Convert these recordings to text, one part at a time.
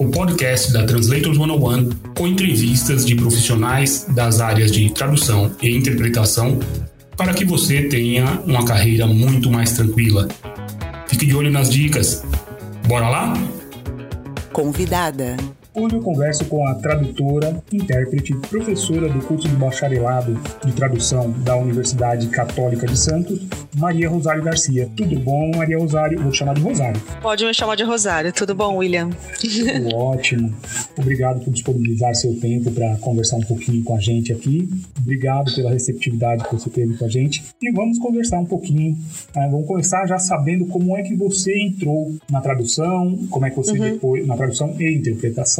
o podcast da Translators 101 com entrevistas de profissionais das áreas de tradução e interpretação para que você tenha uma carreira muito mais tranquila. Fique de olho nas dicas. Bora lá? Convidada. Hoje eu converso com a tradutora, intérprete, professora do curso de bacharelado de tradução da Universidade Católica de Santos, Maria Rosário Garcia. Tudo bom, Maria Rosário? Vou te chamar de Rosário. Pode me chamar de Rosário. Tudo bom, William? Tudo ótimo. Obrigado por disponibilizar seu tempo para conversar um pouquinho com a gente aqui. Obrigado pela receptividade que você teve com a gente. E vamos conversar um pouquinho. Né? Vamos começar já sabendo como é que você entrou na tradução, como é que você uhum. depois na tradução e interpretação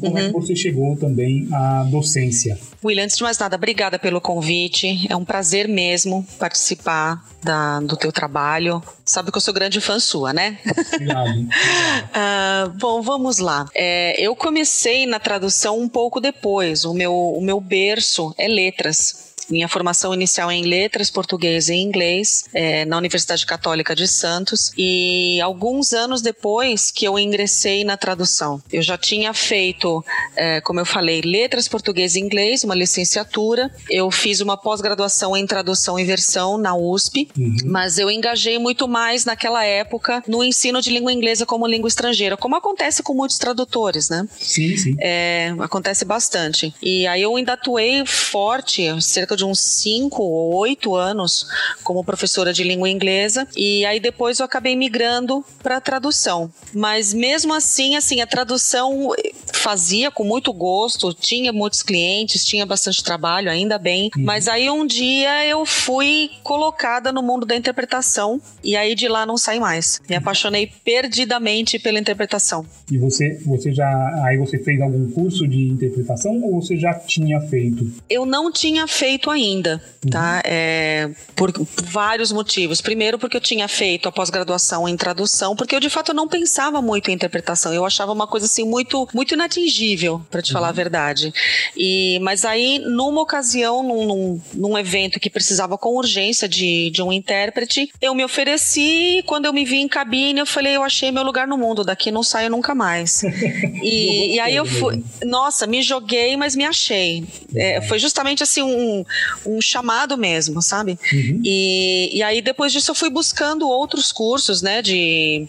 Como uhum. é que você chegou também à docência? William, antes de mais nada, obrigada pelo convite. É um prazer mesmo participar da, do teu trabalho. Sabe que eu sou grande fã sua, né? Obrigado. uh, bom, vamos lá. É, eu comecei na tradução um pouco depois. O meu, o meu berço é letras. Minha formação inicial é em letras, português e inglês, é, na Universidade Católica de Santos. E alguns anos depois que eu ingressei na tradução, eu já tinha feito, é, como eu falei, letras, português e inglês, uma licenciatura. Eu fiz uma pós-graduação em tradução e versão na USP, uhum. mas eu engajei muito mais naquela época no ensino de língua inglesa como língua estrangeira, como acontece com muitos tradutores, né? Sim, sim. É, acontece bastante. E aí eu ainda atuei forte, cerca de uns 5 ou 8 anos como professora de língua inglesa e aí depois eu acabei migrando para tradução. Mas mesmo assim, assim, a tradução fazia com muito gosto, tinha muitos clientes, tinha bastante trabalho, ainda bem. Uhum. Mas aí um dia eu fui colocada no mundo da interpretação e aí de lá não saí mais. Me apaixonei perdidamente pela interpretação. E você, você já, aí você fez algum curso de interpretação ou você já tinha feito? Eu não tinha feito ainda, tá? Uhum. É, por vários motivos. Primeiro, porque eu tinha feito a pós-graduação em tradução, porque eu de fato não pensava muito em interpretação. Eu achava uma coisa assim muito, muito inatingível, para te uhum. falar a verdade. E, mas aí, numa ocasião, num, num, num, evento que precisava com urgência de, de um intérprete, eu me ofereci. Quando eu me vi em cabine, eu falei: eu achei meu lugar no mundo, daqui não saio nunca mais. e, e aí eu fui. Nossa, me joguei, mas me achei. É, foi justamente assim um, um chamado mesmo, sabe? Uhum. E, e aí depois disso eu fui buscando outros cursos, né, de,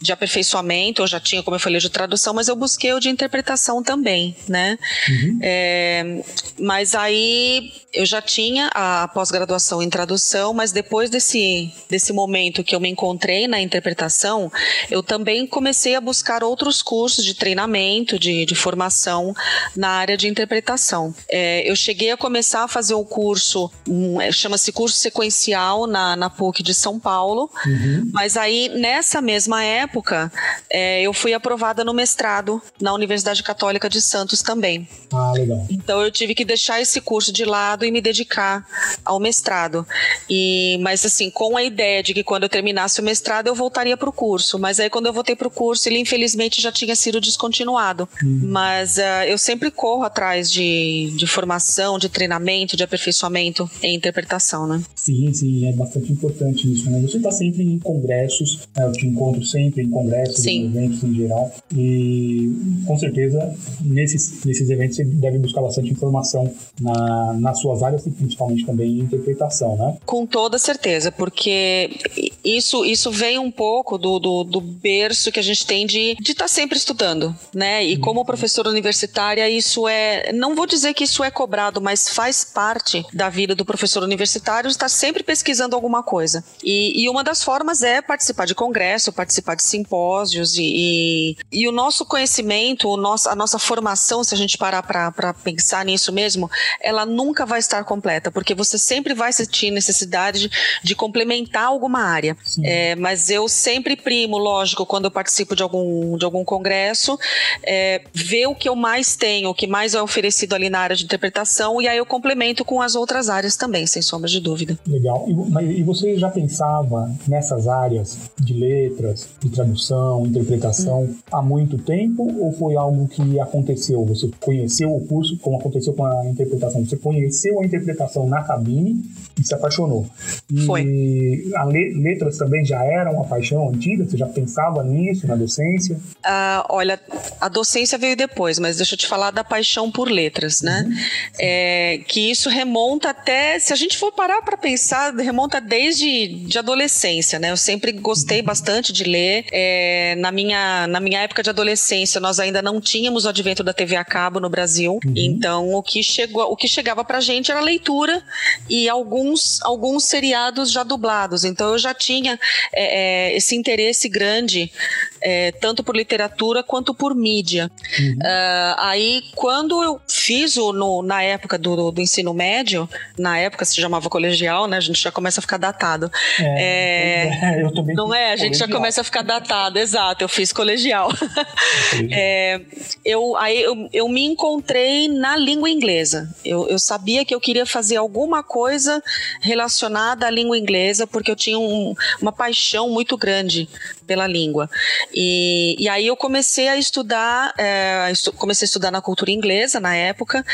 de aperfeiçoamento. Eu já tinha, como eu falei, de tradução, mas eu busquei o de interpretação também, né? Uhum. É, mas aí eu já tinha a pós-graduação em tradução, mas depois desse, desse momento que eu me encontrei na interpretação, eu também comecei a buscar outros cursos de treinamento, de, de formação na área de interpretação. É, eu cheguei a começar a fazer um curso, um, é, chama-se curso sequencial na, na PUC de São Paulo, uhum. mas aí nessa mesma época é, eu fui aprovada no mestrado na Universidade Católica de Santos também. Ah, legal. Então eu tive que deixar esse curso de lado e me dedicar ao mestrado. E, mas assim, com a ideia de que quando eu terminasse o mestrado eu voltaria para o curso. Mas aí quando eu voltei para o curso, ele infelizmente já tinha sido descontinuado. Hum. Mas uh, eu sempre corro atrás de, de formação, de treinamento, de aperfeiçoamento em interpretação, né? Sim, sim, é bastante importante isso, né? Você está sempre em congressos, né? eu te encontro sempre em congressos, sim. em eventos em geral, e com certeza nesses, nesses eventos você deve buscar bastante informação na, nas suas áreas e principalmente também em interpretação, né? Com toda certeza, porque isso, isso vem um pouco do, do, do berço que a gente tem de estar de tá sempre estudando, né? E como professora universitária, isso é. Não vou dizer que isso é cobrado, mas faz parte da vida do professor universitário estar sempre pesquisando alguma coisa. E, e uma das formas é participar de congresso, participar de simpósios e, e, e o nosso conhecimento, nosso, a nossa formação, se a gente parar para pensar nisso mesmo, ela nunca vai estar completa, porque você sempre vai sentir necessidade de, de complementar alguma área. É, mas eu sempre primo, lógico, quando eu participo de algum, de algum congresso, é, ver o que eu mais tenho, o que mais é oferecido ali na área de interpretação, e aí eu complemento com as outras áreas também, sem sombra de dúvida. Legal. E, e você já pensava nessas áreas de letras, de tradução, interpretação hum. há muito tempo ou foi algo que aconteceu? Você conheceu o curso, como aconteceu com a interpretação? Você conheceu a interpretação na cabine e se apaixonou. E foi. A le letras também já era uma paixão antiga? Você já pensava nisso na docência? Uh, olha, a docência veio depois, mas deixa eu te falar da paixão por letras, né? Uhum. É, que isso remonta até, se a gente for parar para pensar, remonta desde de adolescência, né? Eu sempre gostei uhum. bastante de ler. É, na, minha, na minha época de adolescência, nós ainda não tínhamos o advento da TV a cabo no Brasil, uhum. então o que, chegou, o que chegava pra gente era leitura e alguns, alguns seriados já dublados. Então eu já tinha é, é esse interesse grande, é, tanto por literatura quanto por mídia. Uhum. Uh, aí, quando eu fiz o, no, na época do, do, ensino médio, na época se chamava colegial, né? A gente já começa a ficar datado. É, é, eu também não é? A gente colegial. já começa a ficar datado, exato. Eu fiz colegial. é, eu, aí eu, eu me encontrei na língua inglesa. Eu, eu sabia que eu queria fazer alguma coisa relacionada à língua inglesa, porque eu tinha um, uma paixão muito grande pela língua. E, e aí eu comecei a estudar, é, comecei a estudar na cultura inglesa na época.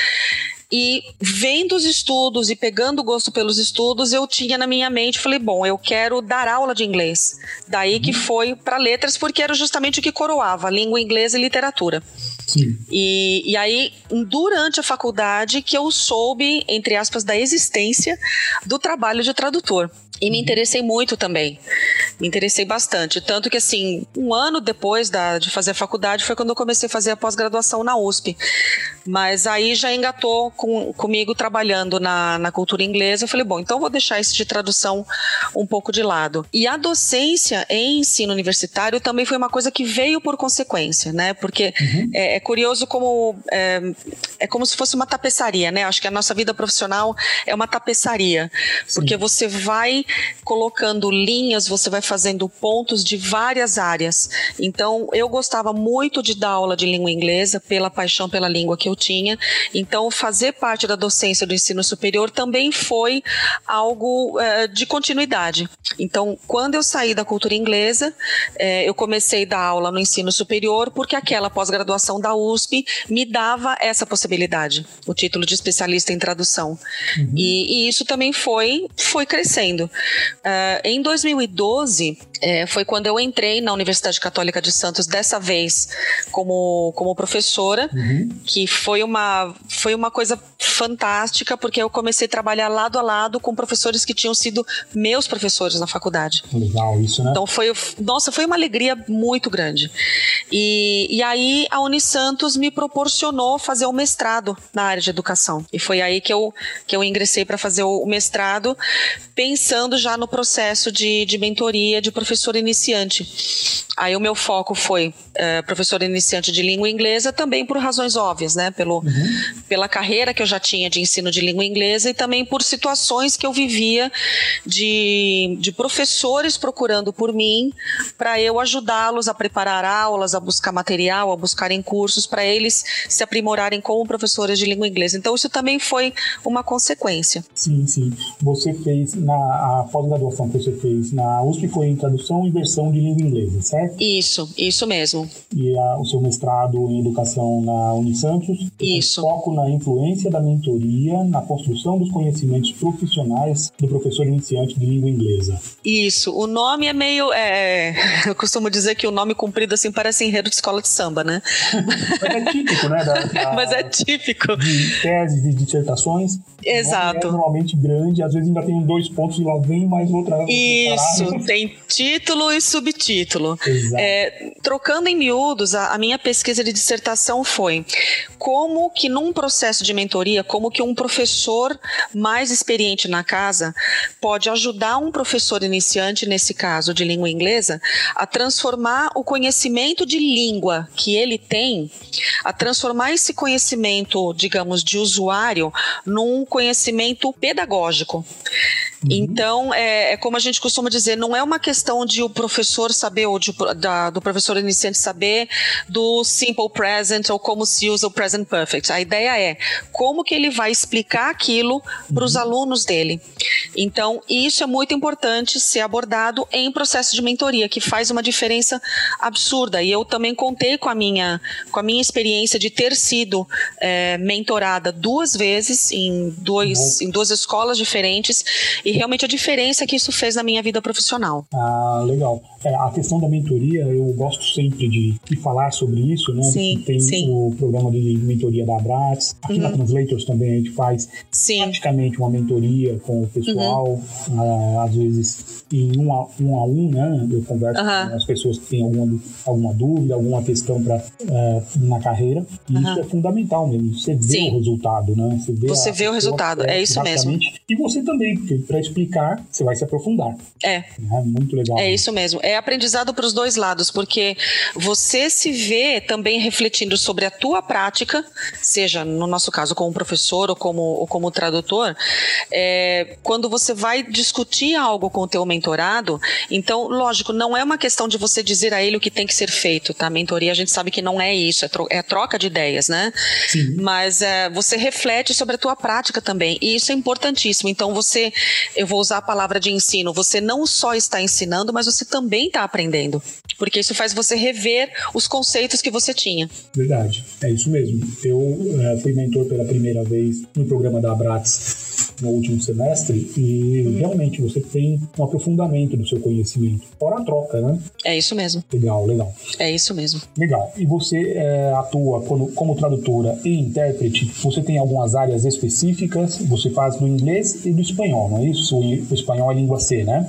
E vendo os estudos e pegando gosto pelos estudos, eu tinha na minha mente, falei, bom, eu quero dar aula de inglês. Daí que foi para letras, porque era justamente o que coroava, língua inglesa e literatura. Sim. E, e aí, durante a faculdade, que eu soube, entre aspas, da existência do trabalho de tradutor. E me interessei muito também. Me interessei bastante. Tanto que, assim, um ano depois da, de fazer a faculdade foi quando eu comecei a fazer a pós-graduação na USP. Mas aí já engatou com, comigo trabalhando na, na cultura inglesa. Eu falei, bom, então vou deixar esse de tradução um pouco de lado. E a docência em ensino universitário também foi uma coisa que veio por consequência, né? Porque uhum. é, é, curioso como. É, é, como se fosse uma tapeçaria, né? Acho que a nossa vida profissional é uma tapeçaria. Sim. Porque você vai colocando linhas, você vai fazendo pontos de várias áreas. Então, eu gostava muito de dar aula de língua inglesa, pela paixão pela língua que eu tinha. Então, fazer parte da docência do ensino superior também foi algo é, de continuidade. Então, quando eu saí da cultura inglesa, é, eu comecei a dar aula no ensino superior, porque aquela pós-graduação da USP me dava essa possibilidade, o título de especialista em tradução. Uhum. E, e, isso também foi, foi crescendo. Uh, em 2012, é, foi quando eu entrei na Universidade Católica de Santos, dessa vez como, como professora, uhum. que foi uma, foi uma coisa fantástica, porque eu comecei a trabalhar lado a lado com professores que tinham sido meus professores na faculdade. Legal isso, né? Então foi, nossa, foi uma alegria muito grande. E, e aí a Unisantos me proporcionou fazer o mestrado na área de educação. E foi aí que eu, que eu ingressei para fazer o mestrado, pensando já no processo de, de mentoria de professor iniciante. Aí o meu foco foi é, professor iniciante de língua inglesa, também por razões óbvias, né? Pelo, uhum. Pela carreira que eu já tinha de ensino de língua inglesa e também por situações que eu vivia de, de professores procurando por mim para eu ajudá-los a preparar aulas, a buscar material, a buscarem cursos para eles se aprimorarem como professores de língua inglesa. Então isso também foi uma consequência. Sim, sim. Você fez na pós-graduação que você fez na USP foi em tradução e versão de língua inglesa, certo? Isso, isso mesmo. E a, o seu mestrado em educação na Unisantos? Isso. Foco na influência da mentoria na construção dos conhecimentos profissionais do professor iniciante de língua inglesa. Isso. O nome é meio. É, eu costumo dizer que o nome comprido assim parece enredo de escola de samba, né? Mas é típico, né? Da, da, Mas é típico. De teses e dissertações. Exato. É normalmente grande, às vezes ainda tem dois pontos e lá vem mais outra. Isso, tem título e subtítulo. É, trocando em miúdos, a, a, minha pesquisa de dissertação foi como que num processo de mentoria, como que um professor mais experiente na casa pode ajudar um professor iniciante, nesse caso de língua inglesa, a transformar o conhecimento de língua que ele tem, a transformar esse conhecimento, digamos, de usuário num conhecimento pedagógico. Uhum. Então, é, é, como a gente costuma dizer, não é uma questão de o professor saber, ou de, da, do professor iniciante saber do simple present ou como se usa o present perfect. A ideia é como que ele vai explicar aquilo para os uhum. alunos dele. Então, isso é muito importante ser abordado em processo de mentoria, que faz uma diferença absurda. E eu também contei com a minha, com a minha experiência de ter sido é, mentorada duas vezes em, dois, uhum. em duas escolas diferentes e realmente a diferença que isso fez na minha vida profissional. Ah, legal. É, a questão da mentoria, eu gosto sempre de, de falar sobre isso, né? Sim, Tem sim. o programa de mentoria da Abrats. Aqui uhum. na Translators também a gente faz sim. praticamente uma mentoria com o pessoal, uhum. ah, às vezes em um a um, a um né? Eu converso uhum. com as pessoas que têm alguma, alguma dúvida, alguma questão pra, uh, na carreira. E isso é fundamental mesmo. Você vê sim. o resultado, né? Você vê, você vê o resultado, é, isso mesmo. E você também, porque para explicar, você vai se aprofundar. É. é muito legal. É isso mesmo. É aprendizado para os dois lados, porque você se vê também refletindo sobre a tua prática, seja no nosso caso como professor ou como, ou como tradutor, é, quando você vai discutir algo com o teu mentorado, então, lógico, não é uma questão de você dizer a ele o que tem que ser feito, tá? Mentoria a gente sabe que não é isso, é, tro é troca de ideias, né? Sim. Mas é, você reflete sobre a tua prática também, e isso é importantíssimo. Então, você eu vou usar a palavra de ensino, você não só está ensinando, mas você também está aprendendo. Porque isso faz você rever os conceitos que você tinha. Verdade, é isso mesmo. Eu é, fui mentor pela primeira vez no programa da Abrats no último semestre e uhum. realmente você tem um aprofundamento do seu conhecimento. Fora a troca, né? É isso mesmo. Legal, legal. É isso mesmo. Legal. E você é, atua como, como tradutora e intérprete, você tem algumas áreas específicas, você faz do inglês e do espanhol, não é isso? O espanhol é língua C, né?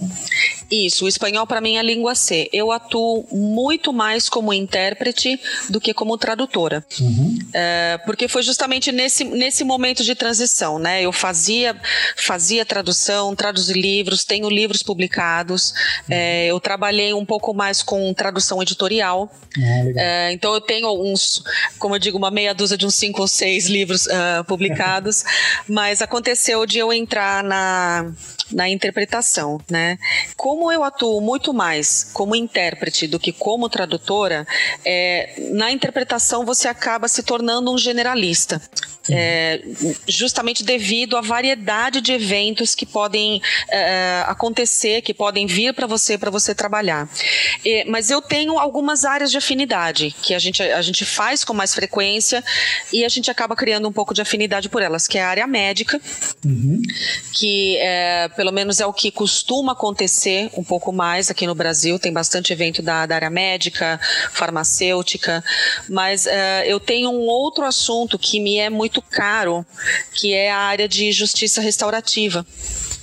Isso, o espanhol para mim é língua C. Eu atuo muito mais como intérprete do que como tradutora. Uhum. É, porque foi justamente nesse, nesse momento de transição, né? Eu fazia, fazia tradução, traduzi livros, tenho livros publicados, uhum. é, eu trabalhei um pouco mais com tradução editorial. Ah, é, então eu tenho uns, como eu digo, uma meia dúzia de uns cinco ou seis livros uh, publicados, mas aconteceu de eu entrar na, na interpretação, né? Como eu atuo muito mais como intérprete do que como tradutora, é, na interpretação você acaba se tornando um generalista. É, justamente devido à variedade de eventos que podem é, acontecer, que podem vir para você, para você trabalhar. É, mas eu tenho algumas áreas de afinidade que a gente, a gente faz com mais frequência e a gente acaba criando um pouco de afinidade por elas, que é a área médica, uhum. que é, pelo menos é o que costuma acontecer um pouco mais aqui no Brasil. Tem bastante evento da, da área médica, farmacêutica, mas uh, eu tenho um outro assunto que me é muito caro, que é a área de justiça restaurativa.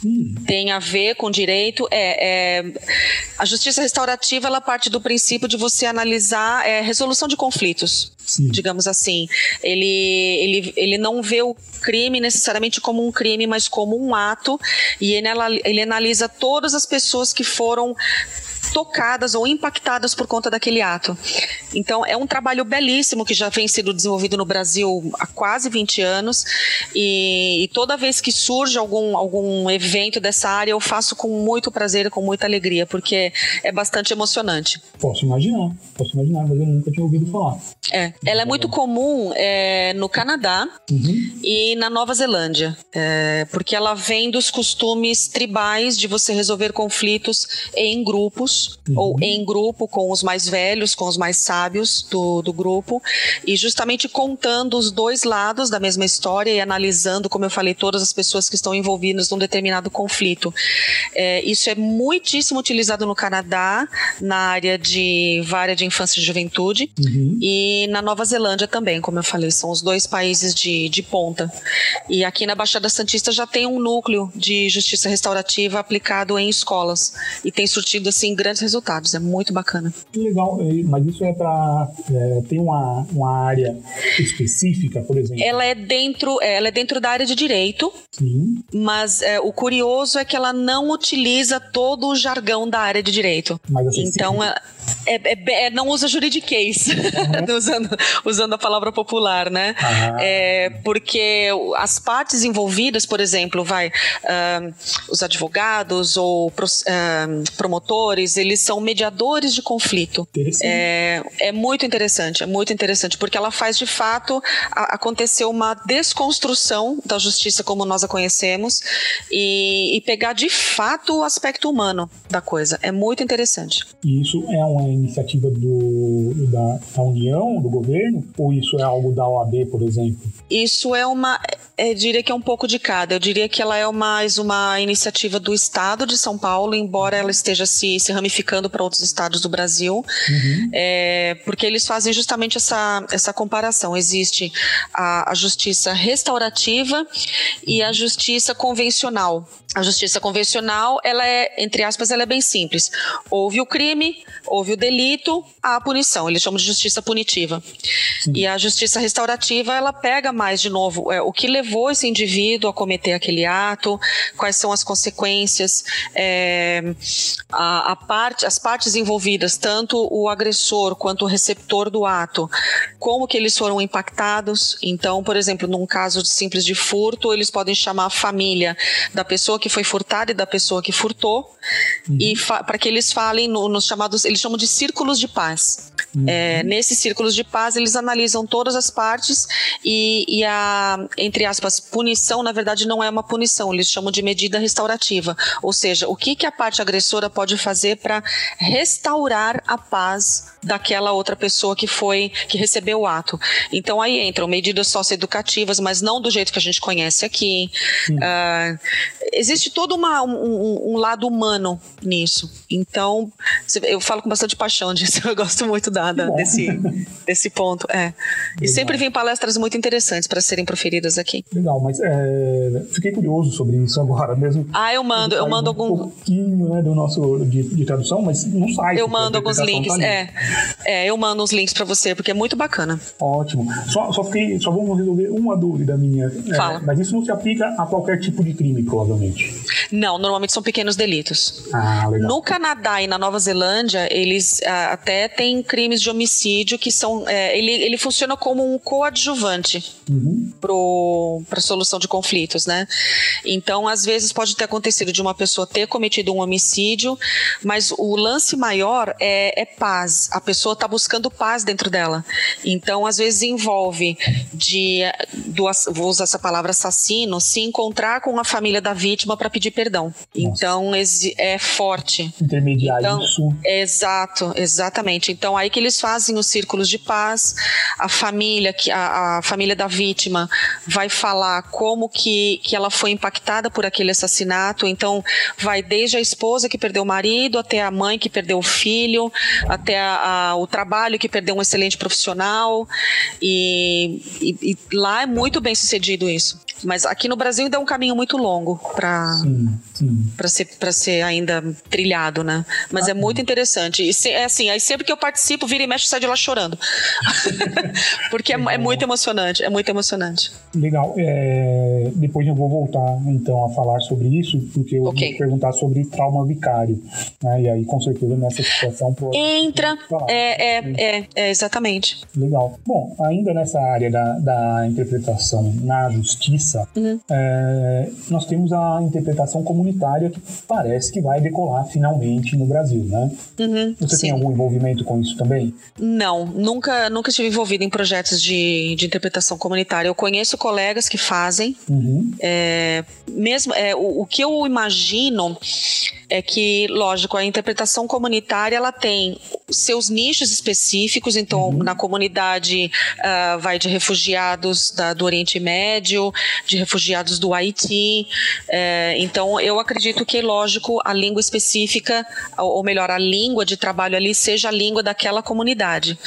Hum. Tem a ver com direito. É, é, a justiça restaurativa ela parte do princípio de você analisar é, resolução de conflitos. Digamos assim. Ele, ele, ele não vê o crime necessariamente como um crime, mas como um ato, e ele, ele analisa todas as pessoas que foram tocadas ou impactadas por conta daquele ato. Então, é um trabalho belíssimo que já vem sendo desenvolvido no Brasil há quase 20 anos e, e, toda vez que surge algum, algum evento dessa área, eu faço com muito prazer e com muita alegria, porque é bastante emocionante. Posso imaginar, posso imaginar, mas eu nunca tinha ouvido falar. É, ela é muito comum é, no Canadá uhum. e na Nova Zelândia, é, porque ela vem dos costumes tribais de você resolver conflitos em grupos uhum. ou em grupo com os mais velhos, com os mais sábios do, do grupo e justamente contando os dois lados da mesma história e analisando, como eu falei, todas as pessoas que estão envolvidas num determinado conflito. É, isso é muitíssimo utilizado no Canadá na área de vária de infância e juventude uhum. e na Nova Zelândia também, como eu falei, são os dois países de, de ponta. E aqui na Baixada Santista já tem um núcleo de justiça restaurativa aplicado em escolas e tem surtido assim grandes resultados. É muito bacana. Legal, mas isso é para é, tem uma, uma área específica, por exemplo? Ela é dentro, é, ela é dentro da área de direito. Sim. Mas é, o curioso é que ela não utiliza todo o jargão da área de direito. Mas assim, então, é, é, é, não usa juridiquês, uhum. usando, usando a palavra popular, né? Uhum. É, porque as partes envolvidas, por exemplo, vai, uh, os advogados ou uh, promotores, eles são mediadores de conflito. É, é muito interessante, é muito interessante, porque ela faz de fato a, acontecer uma desconstrução da justiça como nós a conhecemos e, e pegar de fato o aspecto humano da coisa. É muito interessante. E isso é uma iniciativa do, da, da União, do governo, ou isso é algo da OAB, por exemplo? Isso é uma. Eu diria que é um pouco de cada. Eu diria que ela é mais uma iniciativa do Estado de São Paulo, embora ela esteja se, se ramificando para outros estados do Brasil, uhum. é, porque eles fazem justamente essa, essa comparação. Existe a, a justiça restaurativa e a justiça convencional. A justiça convencional, ela é, entre aspas, ela é bem simples. Houve o crime, houve o delito, há a punição. Eles chamam de justiça punitiva. Sim. E a justiça restaurativa, ela pega mais de novo é, o que levou esse indivíduo a cometer aquele ato, quais são as consequências, é, a, a parte, as partes envolvidas, tanto o agressor quanto o receptor do ato, como que eles foram impactados. Então, por exemplo, num caso de simples de furto, eles podem chamar a família da pessoa que foi furtada e da pessoa que furtou, uhum. e para que eles falem no, nos chamados, eles chamam de círculos de paz. Uhum. É, nesses círculos de paz, eles analisam todas as partes e, e, a, entre aspas, punição, na verdade, não é uma punição, eles chamam de medida restaurativa. Ou seja, o que, que a parte agressora pode fazer para restaurar a paz daquela outra pessoa que foi, que recebeu o ato. Então aí entram medidas socioeducativas, mas não do jeito que a gente conhece aqui. Uh, existe todo uma, um, um, lado humano nisso. Então, eu falo com bastante paixão disso. Eu gosto muito da, da desse, desse ponto. É. E sempre vem palestras muito interessantes para serem proferidas aqui. Legal, mas é, fiquei curioso sobre isso agora mesmo. Ah, eu mando, eu mando um algum. pouquinho né, do nosso de, de, tradução, mas não sai. Eu mando alguns links, tá é. É, eu mando uns links para você, porque é muito bacana. Ótimo. Só, só, fiquei, só vamos resolver uma dúvida minha. É, Fala. É, mas isso não se aplica a qualquer tipo de crime, provavelmente. Não, normalmente são pequenos delitos. Ah, legal. No Canadá e na Nova Zelândia, eles ah, até têm crimes de homicídio que são. É, ele, ele funciona como um coadjuvante uhum. para a solução de conflitos, né? Então, às vezes pode ter acontecido de uma pessoa ter cometido um homicídio, mas o lance maior é, é paz. A pessoa está buscando paz dentro dela. Então, às vezes envolve de, do, vou usar essa palavra assassino, se encontrar com a família da vítima para pedir perdão. Nossa. Então, é forte. Intermediar então, isso. Exato, exatamente. Então, aí que eles fazem os círculos de paz, a família, que a, a família da vítima vai falar como que, que ela foi impactada por aquele assassinato. Então, vai desde a esposa que perdeu o marido, até a mãe que perdeu o filho, até a, a, o trabalho que perdeu um excelente profissional. E, e, e lá é muito bem sucedido isso. Mas aqui no Brasil ainda é um caminho muito longo para ser, ser ainda trilhado, né? Mas ah, é muito interessante. E se, é assim, aí sempre que eu participo, vira e mexe, sai de lá chorando. Porque é, é, muito emocionante, é muito emocionante. Legal. É, depois eu vou voltar, então, a falar sobre isso, porque eu okay. vou perguntar sobre trauma vicário. Né? E aí, com certeza, nessa situação... Entra, é, é, é, é, exatamente. Legal. Bom, ainda nessa área da, da interpretação na justiça, uhum. é, nós temos a interpretação comunitária que parece que vai decolar finalmente no Brasil, né? Uhum, Você sim. tem algum envolvimento com isso também? Não, nunca, nunca estive envolvido em projetos de, de interpretação comunitária. Eu conheço colegas que fazem. Uhum. É, mesmo é, o, o que eu imagino é que, lógico, a interpretação comunitária ela tem seus nichos específicos, então uhum. na comunidade uh, vai de refugiados da, do Oriente Médio, de refugiados do Haiti. Uh, então eu acredito que, lógico, a língua específica, ou melhor, a língua de trabalho ali seja a língua daquela comunidade.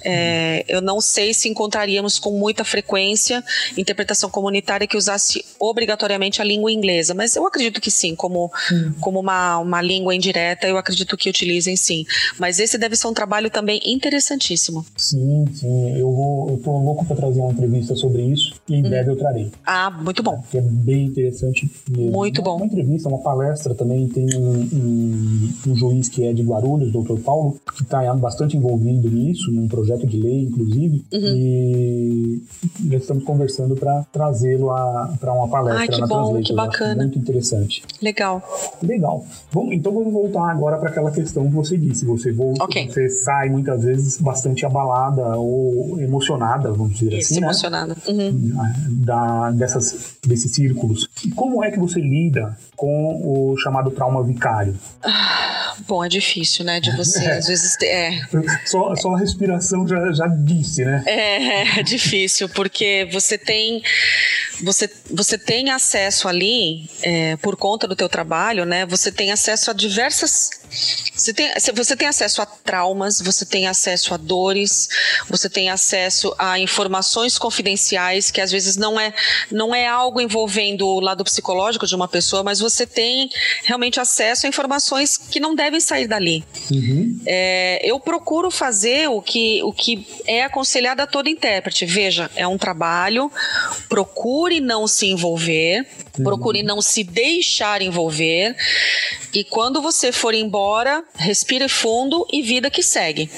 Uh, eu não sei se encontraríamos com muita frequência interpretação comunitária que usasse obrigatoriamente a língua inglesa, mas eu acredito que sim, como, uhum. como uma, uma língua indireta, eu acredito que utilizem sim. Mas esse deve ser um trabalho também interessantíssimo. Sim, sim. Eu vou, eu tô louco para trazer uma entrevista sobre isso e em hum. breve eu trarei. Ah, muito bom. Que é bem interessante mesmo. Muito uma, bom. Uma entrevista, uma palestra também tem um, um, um juiz que é de Guarulhos, doutor Paulo, que está bastante envolvido nisso, num projeto de lei, inclusive, uhum. e nós estamos conversando para trazê-lo para uma palestra Ai, que na bom, que bacana. Muito interessante. Legal. Legal. Bom, então vamos voltar agora para aquela questão que você disse. Você volta, okay. você sai muitas vezes bastante abalada ou emocionada, vamos dizer Isso, assim, né? emocionada. Uhum. Da, dessas, desses círculos. Como é que você lida com o chamado trauma vicário? Ah, bom, é difícil, né? De você, às vezes. É. Só, só a respiração já, já disse, né? É, é difícil, porque você tem. Você, você tem acesso ali, é, por conta do teu trabalho, né? Você tem acesso a diversas você tem, você tem acesso a traumas, você tem acesso a dores, você tem acesso a informações confidenciais, que às vezes não é, não é algo envolvendo o lado psicológico de uma pessoa, mas você tem realmente acesso a informações que não devem sair dali. Uhum. É, eu procuro fazer o que, o que é aconselhado a todo intérprete. Veja, é um trabalho, procure não se envolver, uhum. procure não se deixar envolver, e quando você for embora, embora, respire fundo e vida que segue.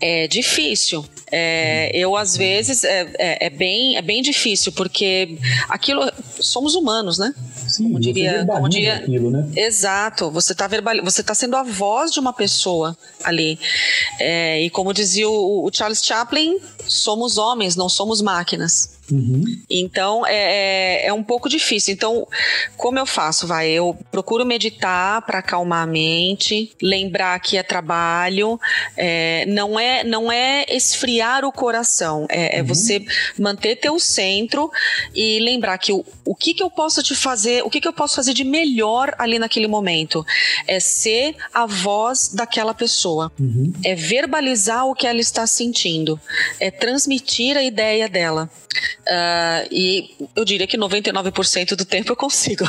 É difícil. É, eu, às vezes, é, é, é, bem, é bem difícil, porque aquilo. Somos humanos, né? Sim, como diria, como diria aquilo, né? Exato. Você está verbal, você tá sendo a voz de uma pessoa ali. É, e como dizia o, o Charles Chaplin, somos homens, não somos máquinas. Uhum. Então é, é, é, um pouco difícil. Então, como eu faço? Vai, eu procuro meditar para acalmar a mente, lembrar que é trabalho, é, não é não é esfriar o coração, é, é uhum. é, você manter teu centro e lembrar que o, o que, que eu posso te fazer, o que, que eu posso fazer de melhor ali naquele momento é ser a voz daquela pessoa, uhum. é verbalizar o que ela está sentindo, é transmitir a ideia dela. Uh, e eu diria que 99% do tempo eu consigo.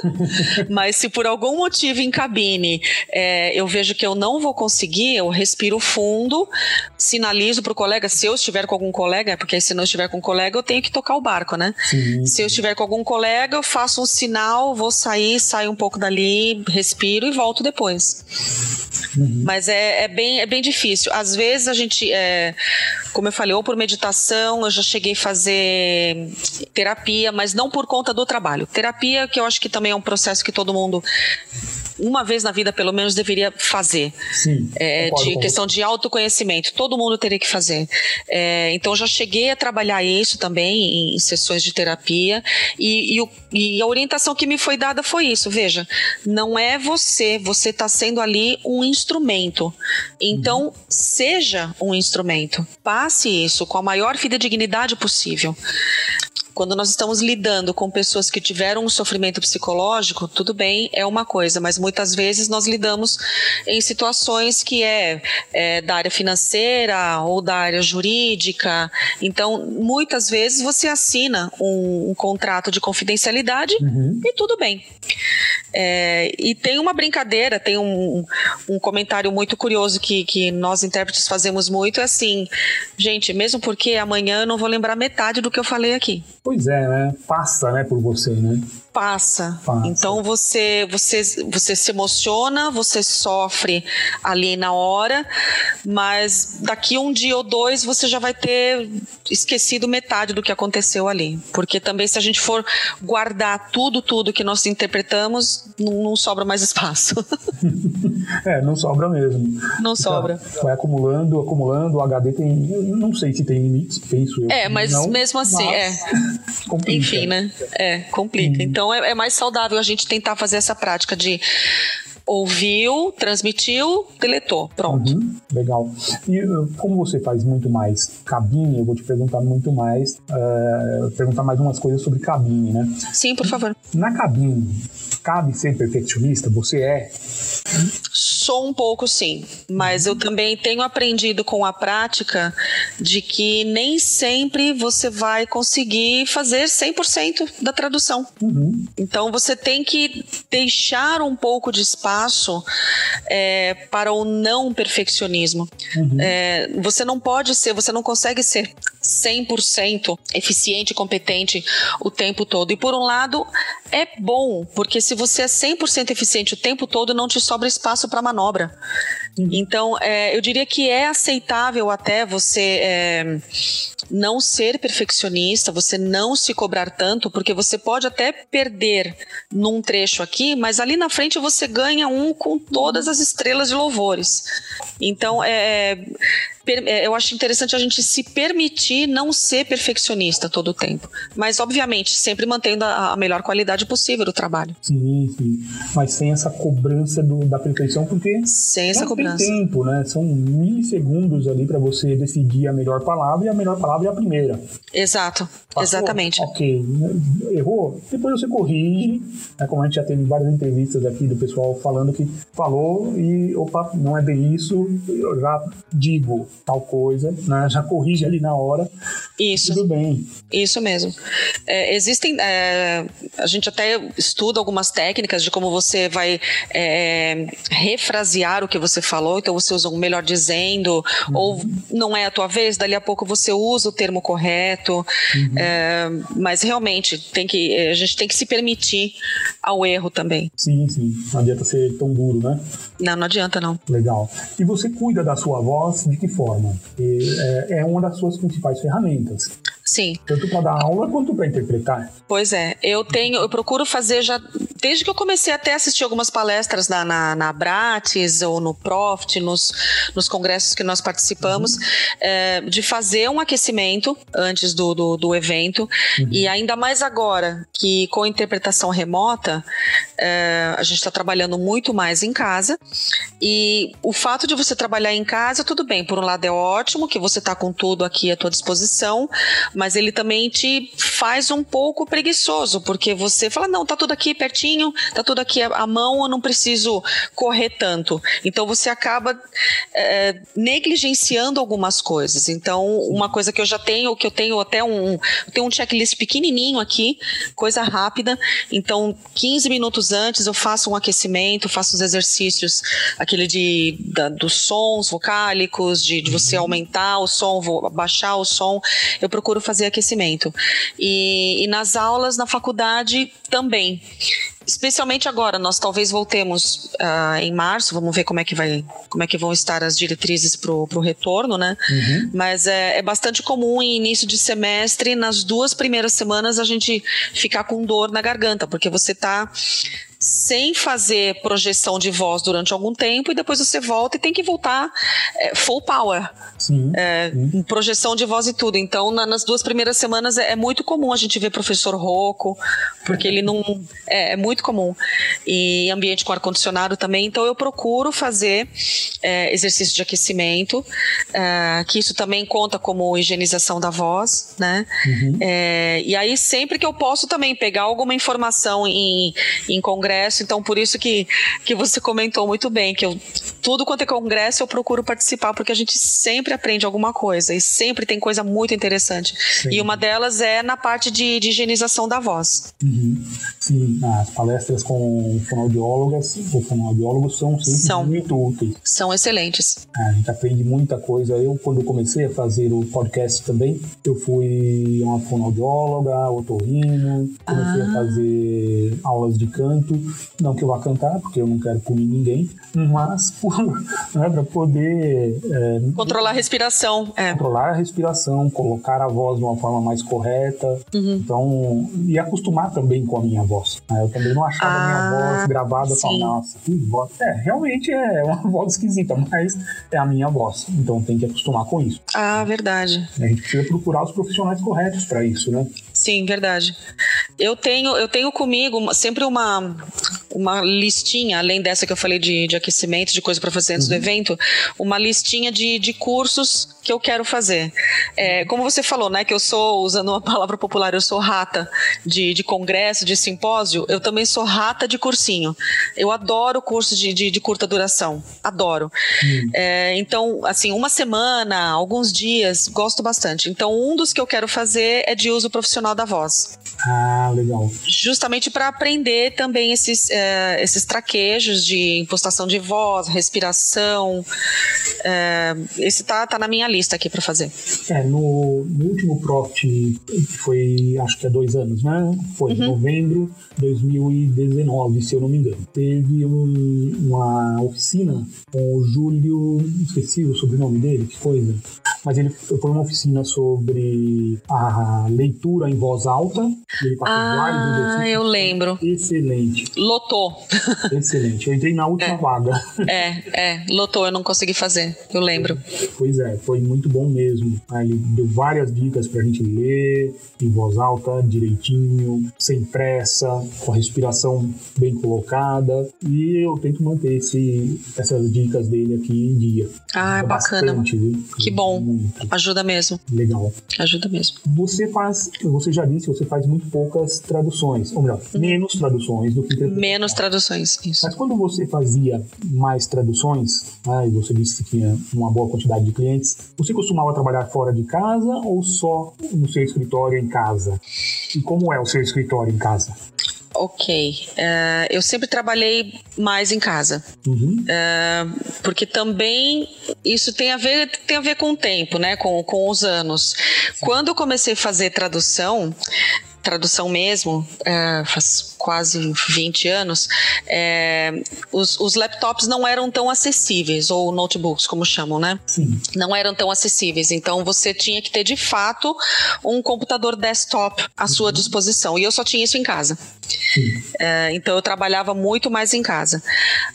Mas se por algum motivo em cabine é, eu vejo que eu não vou conseguir, eu respiro fundo, sinalizo para o colega, se eu estiver com algum colega, porque se não estiver com um colega, eu tenho que tocar o barco, né? Sim. Se eu estiver com algum colega, eu faço um sinal, vou sair, saio um pouco dali, respiro e volto depois. Uhum. Mas é, é, bem, é bem difícil. Às vezes a gente, é, como eu falei, ou por meditação, eu já cheguei a fazer terapia, mas não por conta do trabalho. Terapia, que eu acho que também é um processo que todo mundo uma vez na vida, pelo menos, deveria fazer. Sim. É, de questão de autoconhecimento. Todo mundo teria que fazer. É, então, já cheguei a trabalhar isso também em, sessões de terapia. E, e, e, a orientação que me foi dada foi isso. Veja, não é você, você está sendo ali um instrumento. Então, uhum. seja um instrumento. Passe isso com a maior fidedignidade possível. Quando nós estamos lidando com pessoas que tiveram um sofrimento psicológico, tudo bem, é uma coisa, mas muitas vezes nós lidamos em situações que é, é da área financeira ou da área jurídica. Então, muitas vezes você assina um, um contrato de confidencialidade uhum. e tudo bem. É, e tem uma brincadeira, tem um, um comentário muito curioso que, que nós intérpretes fazemos muito, é assim, gente, mesmo porque amanhã eu não vou lembrar metade do que eu falei aqui. Pois é, né? Passa, né, por você, né? Passa. Passa. Então você, você, você se emociona, você sofre ali na hora, mas daqui um dia ou dois você já vai ter esquecido metade do que aconteceu ali. Porque também se a gente for guardar tudo, tudo que nós interpretamos, não, não sobra mais espaço. é, não sobra mesmo. Não sobra. Vai acumulando, acumulando, o HD tem, não sei se tem limites, penso eu. É, mas não, mesmo assim, mas... é. Complica. Enfim, né? É, complica. Uhum. Então é, é, mais saudável a gente tentar fazer essa prática de ouviu, transmitiu, deletou, pronto. Uhum, legal. E uh, como você faz muito mais cabine, eu vou te perguntar muito mais, uh, perguntar mais umas coisas sobre cabine, né? Sim, por favor. Na cabine, cabe ser perfeccionista? Você é? Sou um pouco sim, mas eu também tenho aprendido com a prática de que nem sempre você vai conseguir fazer 100% da tradução. Uhum. Então você tem que deixar um pouco de espaço é, para o não perfeccionismo. Uhum. É, você não pode ser, você não consegue ser 100% eficiente e competente o tempo todo. E por um lado, é bom, porque se você é 100% eficiente o tempo todo, não te sobra espaço para manobra. Uhum. Então, é, eu diria que é aceitável até você é, não ser perfeccionista, você não se cobrar tanto, porque você pode até perder num trecho aqui, mas ali na frente você ganha um com todas as estrelas de louvores. Então, é, é, eu acho interessante a gente se permitir não ser perfeccionista todo o tempo. Mas, obviamente, sempre mantendo a, a melhor qualidade possível do trabalho. Sim, sim. Mas sem essa cobrança do, da perfeição, porque. Sem essa cobrança. Tem tempo, né? São milissegundos ali para você decidir a melhor palavra e a melhor palavra é a primeira. Exato. Passou? Exatamente. Ok. Errou? Depois você corrige. Né? Como a gente já teve várias entrevistas aqui do pessoal falando que falou e, opa, não é bem isso, eu já digo tal coisa, né? Já corrige ali na hora. Isso. Tudo bem. Isso mesmo. É, existem. É, a gente até estuda algumas técnicas de como você vai é, refrasear o que você falou. Então você usa um melhor dizendo, uhum. ou não é a tua vez, dali a pouco você usa o termo correto. Uhum. É, mas realmente tem que, a gente tem que se permitir ao erro também. Sim, sim. Não adianta ser tão duro, né? Não, não adianta não. Legal. E você cuida da sua voz de que forma? É, é uma das suas principais ferramentas. Sim. Tanto para dar aula quanto para interpretar. Pois é, eu tenho, eu procuro fazer já desde que eu comecei até a assistir algumas palestras na, na, na Bratis ou no Profit, nos, nos congressos que nós participamos, uhum. é, de fazer um aquecimento antes do, do, do evento uhum. e ainda mais agora que com interpretação remota é, a gente está trabalhando muito mais em casa e o fato de você trabalhar em casa tudo bem, por um lado é ótimo que você está com tudo aqui à tua disposição, mas ele também te faz um pouco preguiçoso, porque você fala, não, tá tudo aqui pertinho, tá tudo aqui à mão, eu não preciso correr tanto. Então você acaba é, negligenciando algumas coisas. Então, uma coisa que eu já tenho, que eu tenho até um, tenho um checklist pequenininho aqui, coisa rápida. Então, 15 minutos antes eu faço um aquecimento, faço os exercícios, aquele de da, dos sons vocálicos, de, de você uhum. aumentar o som, baixar o som. Eu procuro fazer aquecimento. E, e nas aulas, na faculdade, também especialmente agora nós talvez voltemos uh, em março vamos ver como é que vai como é que vão estar as diretrizes para o retorno né uhum. mas é, é, bastante comum em início de semestre nas duas primeiras semanas a gente ficar com dor na garganta porque você está sem fazer projeção de voz durante algum tempo e depois você volta e tem que voltar é, full power. Sim, é, sim. Projeção de voz e tudo. Então, na, nas duas primeiras semanas é, é, muito comum a gente ver professor rouco, porque ele não. É, é muito comum. E ambiente com ar-condicionado também. Então, eu procuro fazer é, exercício de aquecimento, é, que isso também conta como higienização da voz, né? Uhum. e aí, sempre que eu posso também pegar alguma informação em, em congresso congresso, então por isso que, que você comentou muito bem, que eu tudo quanto é congresso eu procuro participar, porque a gente sempre aprende alguma coisa e sempre tem coisa muito interessante. Sim. E uma delas é na parte de, de higienização da voz. Uhum. Sim, as palestras com fonoaudiólogas ou fonoaudiólogos são sempre são, muito úteis. São excelentes. É, a gente aprende muita coisa. Eu, quando comecei a fazer o podcast também, eu fui uma fonoaudióloga, otorrino, comecei ah. a fazer aulas de canto não que eu vá cantar, porque eu não quero punir ninguém, mas né, para poder. É, controlar a respiração. É. Controlar a respiração, colocar a voz de uma forma mais correta. Uhum. Então, e acostumar também com a minha voz. Né? Eu também não achava ah, a minha ah, voz gravada falava, nossa, que voz. É, realmente é uma voz esquisita, mas é a minha voz. Então tem que acostumar com isso. Ah, verdade. A gente precisa procurar os profissionais corretos para isso, né? Sim, verdade. Eu tenho, eu tenho comigo sempre uma uma listinha, além dessa que eu falei de, de aquecimento, de coisa para fazer antes uhum. do evento, uma listinha de, de cursos que eu quero fazer. É, como você falou, né, que eu sou, usando uma palavra popular, eu sou rata de, de congresso, de simpósio, eu também sou rata de cursinho. Eu adoro cursos de, de, de curta duração, adoro. Uhum. É, então, assim, uma semana, alguns dias, gosto bastante. Então, um dos que eu quero fazer é de uso profissional da voz. Ah, legal. Justamente para aprender também esses, é, esses traquejos de impostação de voz, respiração. É, esse tá, tá na minha lista aqui para fazer. É, no, no último Profit, que foi acho que há dois anos, né? Foi uhum. novembro de 2019, se eu não me engano. Teve um, uma oficina com o Júlio, esqueci o sobrenome dele, que coisa mas ele foi uma oficina sobre a leitura em voz alta. Ele passou ah, vários eu lembro. Excelente. Lotou. Excelente. Eu entrei na última é. vaga. É, é, lotou, eu não consegui fazer, eu lembro. Pois é, foi muito bom mesmo. Ele deu várias dicas pra gente ler em voz alta, direitinho, sem pressa, com a respiração bem colocada. E eu tento manter esse, essas dicas dele aqui em dia. Ah, é bacana. Bastante? Que bom muito. Ajuda mesmo. Legal. Ajuda mesmo. Você faz, você já disse, você faz muito poucas traduções, ou melhor, uhum. menos traduções do que Menos traduções, isso. Mas quando você fazia mais traduções, né, e você disse que tinha uma boa quantidade de clientes, você costumava trabalhar fora de casa ou só no seu escritório em casa? E como é o seu escritório em casa? Ok. Uh, eu sempre trabalhei mais em casa. Uhum. Uh, porque também isso tem a ver, tem a ver com o tempo, né? Com, com os anos. Quando eu comecei a fazer tradução, tradução mesmo, uh, faz quase 20 anos, é, os, os, laptops não eram tão acessíveis, ou notebooks, como chamam, né? Sim. Não eram tão acessíveis. Então você tinha que ter de fato um computador desktop à sua uhum. disposição. E eu só tinha isso em casa. É, então eu trabalhava muito mais em casa.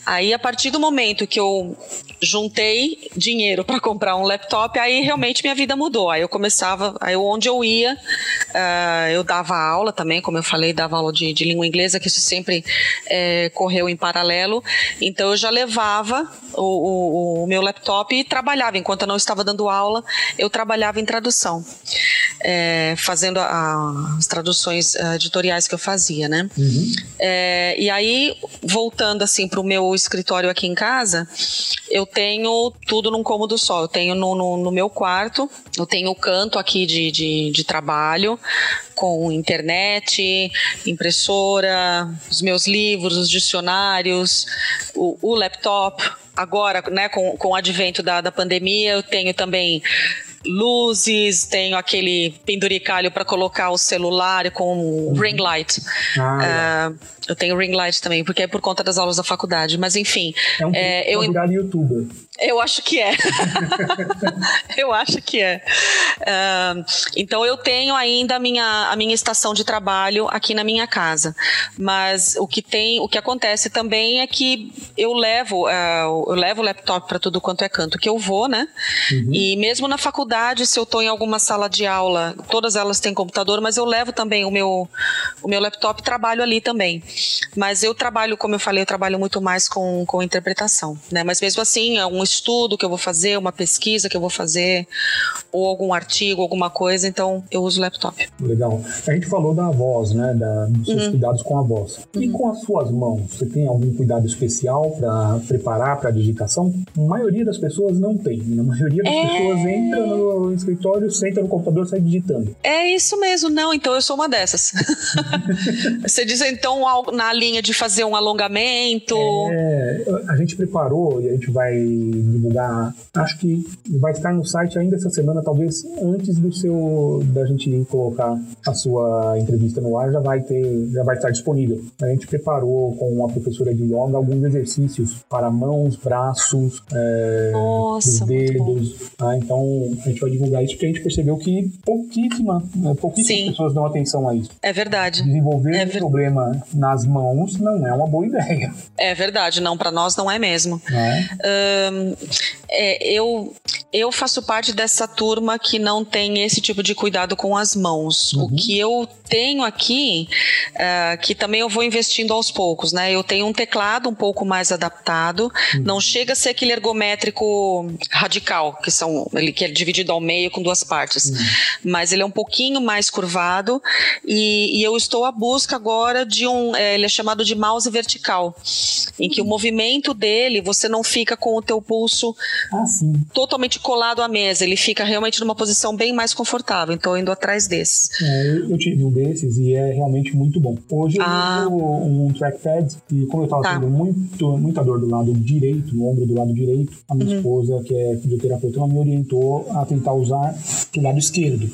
Aí a partir do momento que eu juntei dinheiro para comprar um laptop, aí realmente minha vida mudou. Aí eu começava, aí onde eu ia, uh, eu dava aula também, como eu falei, dava aula de, de língua inglesa que isso sempre é, correu em paralelo. Então eu já levava o, o, o, meu laptop e trabalhava. Enquanto eu não estava dando aula, eu trabalhava em tradução. É, fazendo a, as traduções é, editoriais que eu fazia, né? Uhum. É, e aí, voltando assim para o meu escritório aqui em casa, eu tenho tudo num cômodo só. Eu tenho no, no, no meu quarto, eu tenho o canto aqui de, de, de trabalho, com internet, impressora, os meus livros, os dicionários, o, o laptop. Agora, né, com, com o advento da, da pandemia, eu tenho também luzes, tenho aquele penduricalho para colocar o celular com uhum. ring light. Ah, uh, eu tenho ring light também, porque é por conta das aulas da faculdade. Mas enfim. É um é, eu virar youtuber. Eu acho que é. eu acho que é. Uh, então eu tenho ainda a minha, a minha estação de trabalho aqui na minha casa. Mas o que tem, o que acontece também é que eu levo, uh, eu levo o laptop para tudo quanto é canto que eu vou, né? Uhum. E mesmo na faculdade, se eu estou em alguma sala de aula, todas elas têm computador, mas eu levo também o meu, o meu laptop e trabalho ali também. Mas eu trabalho, como eu falei, eu trabalho muito mais com, com interpretação, né? Mas mesmo assim, é um estudo que eu vou fazer, uma pesquisa que eu vou fazer, ou algum artigo, alguma coisa, então eu uso o laptop. Legal. A gente falou da voz, né? Da, dos seus uhum. cuidados com a voz. E uhum. com as suas mãos, você tem algum cuidado especial para preparar para a digitação? A maioria das pessoas não tem. A maioria das é... pessoas entra no escritório, senta no computador e sai digitando. É isso mesmo, não. Então eu sou uma dessas. você diz então algo na linha de fazer um alongamento? É, a gente preparou e a gente vai divulgar. Acho que vai estar no site ainda essa semana, talvez antes do seu da gente colocar a sua entrevista no ar, já vai ter, já vai estar disponível. A gente preparou com a professora de yoga alguns exercícios para mãos, braços, é, Nossa, dedos. Tá? Então a gente vai divulgar isso porque a gente percebeu que pouquíssima, né, pouquíssimas Sim. pessoas dão atenção a isso. É verdade. Desenvolver é ver... um problema na nas mãos não é uma boa ideia. É verdade, não, para nós não é mesmo. É? É, eu, eu faço parte dessa turma que não tem esse tipo de cuidado com as mãos. Uhum. O que eu tenho aqui, uh, que também eu vou investindo aos poucos, né? Eu tenho um teclado um pouco mais adaptado, uhum. não chega a ser aquele ergométrico radical, que são ele que é dividido ao meio com duas partes, uhum. mas ele é um pouquinho mais curvado e, e eu estou à busca agora de um, ele é chamado de mouse vertical, em que o movimento dele você não fica com o teu pulso ah, totalmente colado à mesa, ele fica realmente numa posição bem mais confortável. Então, indo atrás desses. É, eu, eu, tive um desses e é realmente muito bom. Hoje eu ah. uso um trackpad e como eu estava tá. tendo muito, muita dor do lado direito, no ombro do lado direito, a minha uhum. esposa, que é fisioterapeuta, ela me orientou a tentar usar do lado esquerdo.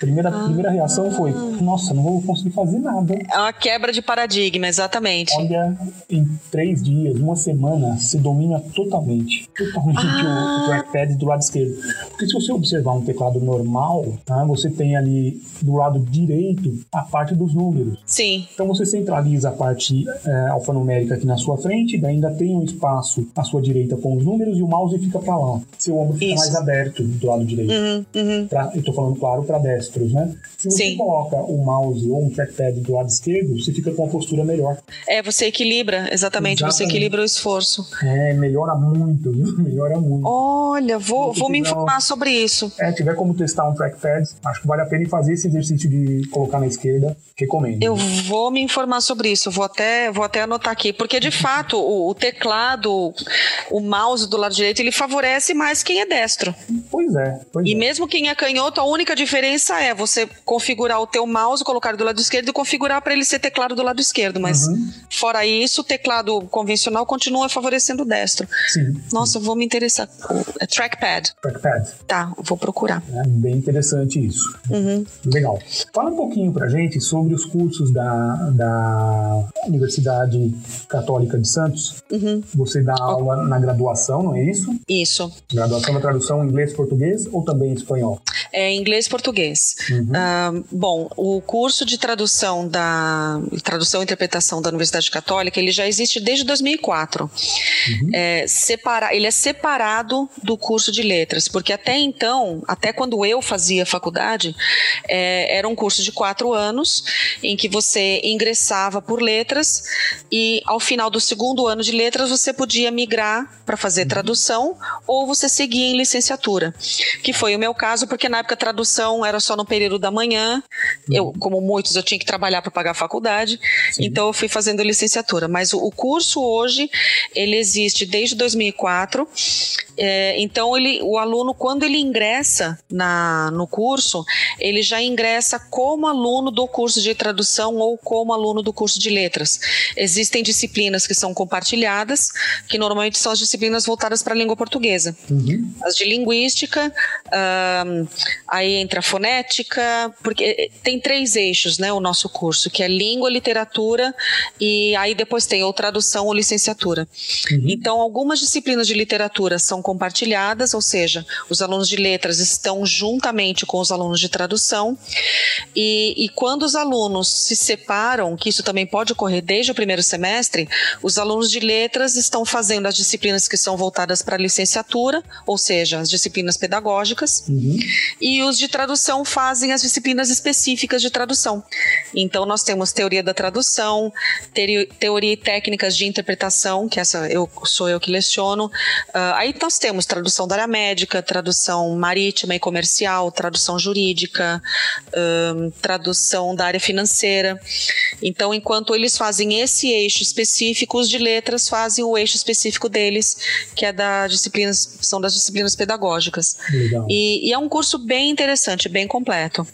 Primeira, ah. primeira reação foi: nossa, não vou conseguir fazer nada. É uma quebra de paradigma, exatamente. Olha, em três dias, uma semana, se domina totalmente. Totalmente ah. o, o trackpad do lado esquerdo. Porque se você observar um teclado normal, tá, você tem ali do lado direito a parte dos números. Sim. Então você centraliza a parte é, alfanumérica aqui na sua frente, daí ainda tem um espaço à sua direita com os números e o mouse fica para lá. Seu ombro fica Isso. mais aberto do lado direito. Uhum, uhum. Pra, eu tô falando, claro, para destro destros, né? Se você Sim. coloca o mouse ou um trackpad do lado esquerdo, você fica com uma postura melhor. É, você equilibra, exatamente, exatamente. você equilibra o esforço. É, melhora muito, viu? Melhora muito. Olha, vou, vou me informar sobre isso. É, tiver como testar um trackpad, acho que vale a pena fazer esse exercício de colocar na esquerda, recomendo. Eu vou me informar sobre isso, vou até, vou até anotar aqui, porque de fato o, o teclado, o mouse do lado direito, ele favorece mais quem é destro. Pois é. Pois e é. mesmo quem é canhoto, a única diferença é você configurar o teu mouse, colocar do lado esquerdo e configurar para ele ser teclado do lado esquerdo. Mas uhum. fora isso, o teclado convencional continua favorecendo o destro. Sim. Nossa, vou me interessar. É trackpad. Trackpad. Tá, vou procurar. É bem interessante isso. Uhum. Legal. Fala um pouquinho pra gente sobre os cursos da, da Universidade Católica de Santos. Uhum. Você dá aula na graduação, não é isso? Isso. Graduação na tradução inglês-português ou também espanhol? É inglês-português. Uhum. Uh, bom, o curso de tradução da tradução e interpretação da Universidade Católica ele já existe desde 2004. Uhum. É, separa, ele é separado do curso de letras, porque até então, até quando eu fazia faculdade, é, era um curso de quatro anos em que você ingressava por letras e ao final do segundo ano de letras você podia migrar para fazer uhum. tradução ou você seguia em licenciatura, que foi o meu caso porque na época a tradução era só no período da manhã. Uhum. Eu, como muitos, eu tinha que trabalhar para pagar a faculdade, Sim. então eu fui fazendo licenciatura. Mas o, o curso hoje ele existe desde 2004 é, então, ele, o aluno, quando ele ingressa na, no curso, ele já ingressa como aluno do curso de tradução ou como aluno do curso de letras. Existem disciplinas que são compartilhadas, que normalmente são as disciplinas voltadas para a língua portuguesa. Uhum. As de linguística, um, aí entra fonética, porque eh, tem três eixos, né, o nosso curso, que é língua, literatura e aí depois tem ou tradução ou licenciatura. Uhum. Então, algumas disciplinas de literatura são compartilhadas, ou seja, os alunos de letras estão juntamente com os alunos de tradução. E, e quando os alunos se separam, que isso também pode ocorrer desde o primeiro semestre, os alunos de letras estão fazendo as disciplinas que são voltadas para a licenciatura, ou seja, as disciplinas pedagógicas, uhum. e os de tradução fazem as disciplinas específicas de tradução. Então, nós temos teoria da tradução, teoria e técnicas de interpretação, que essa eu sou eu que leciono. Uh, aí nós temos tradução da área médica, tradução marítima e comercial, tradução jurídica, um, tradução da área financeira. Então, enquanto eles fazem esse eixo específico, os de letras fazem o eixo específico deles, que é da disciplinas, são das disciplinas pedagógicas. Legal. E, e é um curso bem interessante, bem completo.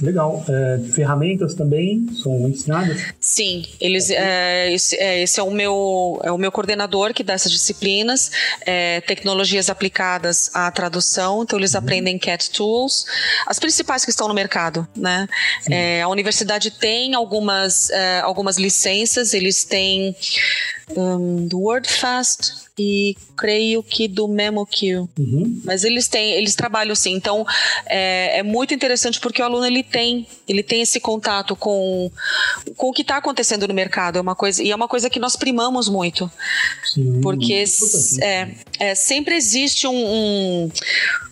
Legal. É, ferramentas também são ensinadas? Sim, eles, é, esse, é, esse é o meu é o meu coordenador que dá essas disciplinas, é, tecnologia tecnologias aplicadas à tradução, então eles uhum. aprendem CAT Tools, as principais que estão no mercado, né? É, a universidade tem algumas, é, algumas licenças, eles têm um, do WordFast, e creio que do MemoQ. Uhum. Mas eles têm, eles trabalham sim. Então é, é, muito interessante porque o aluno ele tem, ele tem esse contato com, com o que está acontecendo no mercado. É uma coisa e é uma coisa que nós primamos muito, sim, porque é, é, sempre existe um, um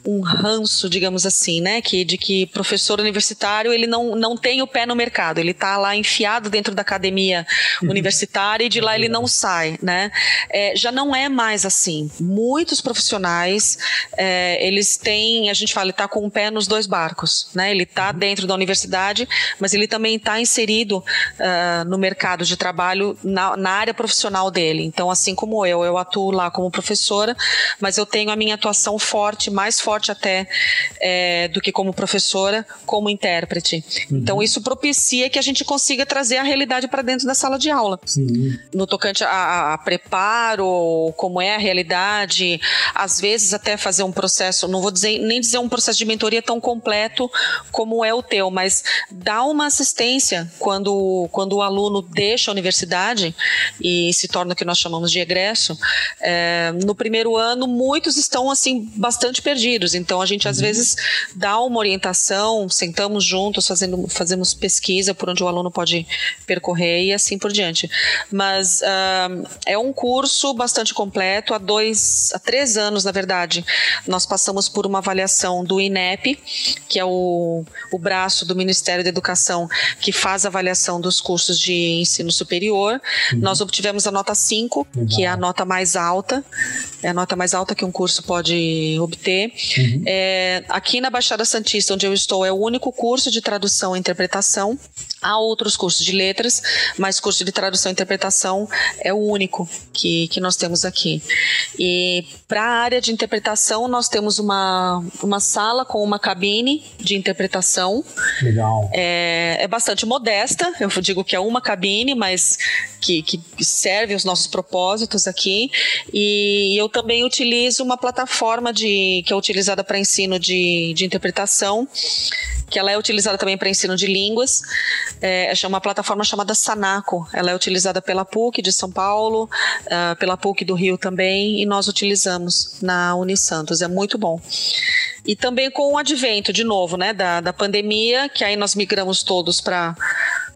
um ranço, digamos assim, né, que de que professor universitário ele não, não tem o pé no mercado, ele está lá enfiado dentro da academia uhum. universitária e de lá ele não sai, né? É, já não é mais assim. Muitos profissionais é, eles têm, a gente fala, ele está com o pé nos dois barcos, né? Ele está uhum. dentro da universidade, mas ele também está inserido uh, no mercado de trabalho na, na área profissional dele. Então, assim como eu, eu atuo lá como professora, mas eu tenho a minha atuação forte, mais forte até é, do que como professora, como intérprete. Uhum. Então isso propicia que a gente consiga trazer a realidade para dentro da sala de aula. Sim. No tocante a, a, preparo, como é a realidade, às vezes até fazer um processo, não vou dizer nem dizer um processo de mentoria tão completo como é o teu, mas dar uma assistência quando, quando o aluno deixa a universidade e se torna o que nós chamamos de egresso. É, no primeiro ano, muitos estão assim bastante perdidos então a gente às uhum. vezes dá uma orientação, sentamos juntos, fazendo, fazemos pesquisa por onde o aluno pode percorrer e assim por diante. Mas uh, é um curso bastante completo. Há dois, há três anos, na verdade, nós passamos por uma avaliação do INEP, que é o, o braço do Ministério da Educação que faz a avaliação dos cursos de ensino superior. Uhum. Nós obtivemos a nota 5, que é a nota mais alta, é a nota mais alta que um curso pode obter. Uhum. É, aqui na Baixada Santista, onde eu estou, é o único curso de tradução e interpretação. Há outros cursos de letras, mas curso de tradução e interpretação é o único que, que nós temos aqui. E para a área de interpretação, nós temos uma, uma sala com uma cabine de interpretação. Legal. É, é bastante modesta, eu digo que é uma cabine, mas que, que serve os nossos propósitos aqui. E eu também utilizo uma plataforma de, que é utilizada para ensino de, de interpretação, que ela é utilizada também para ensino de línguas. É, é uma plataforma chamada Sanaco. Ela é utilizada pela PUC de São Paulo, uh, pela PUC do Rio também, e nós utilizamos na Unisantos. É muito bom. E também com o advento, de novo, né, da, da pandemia, que aí nós migramos todos para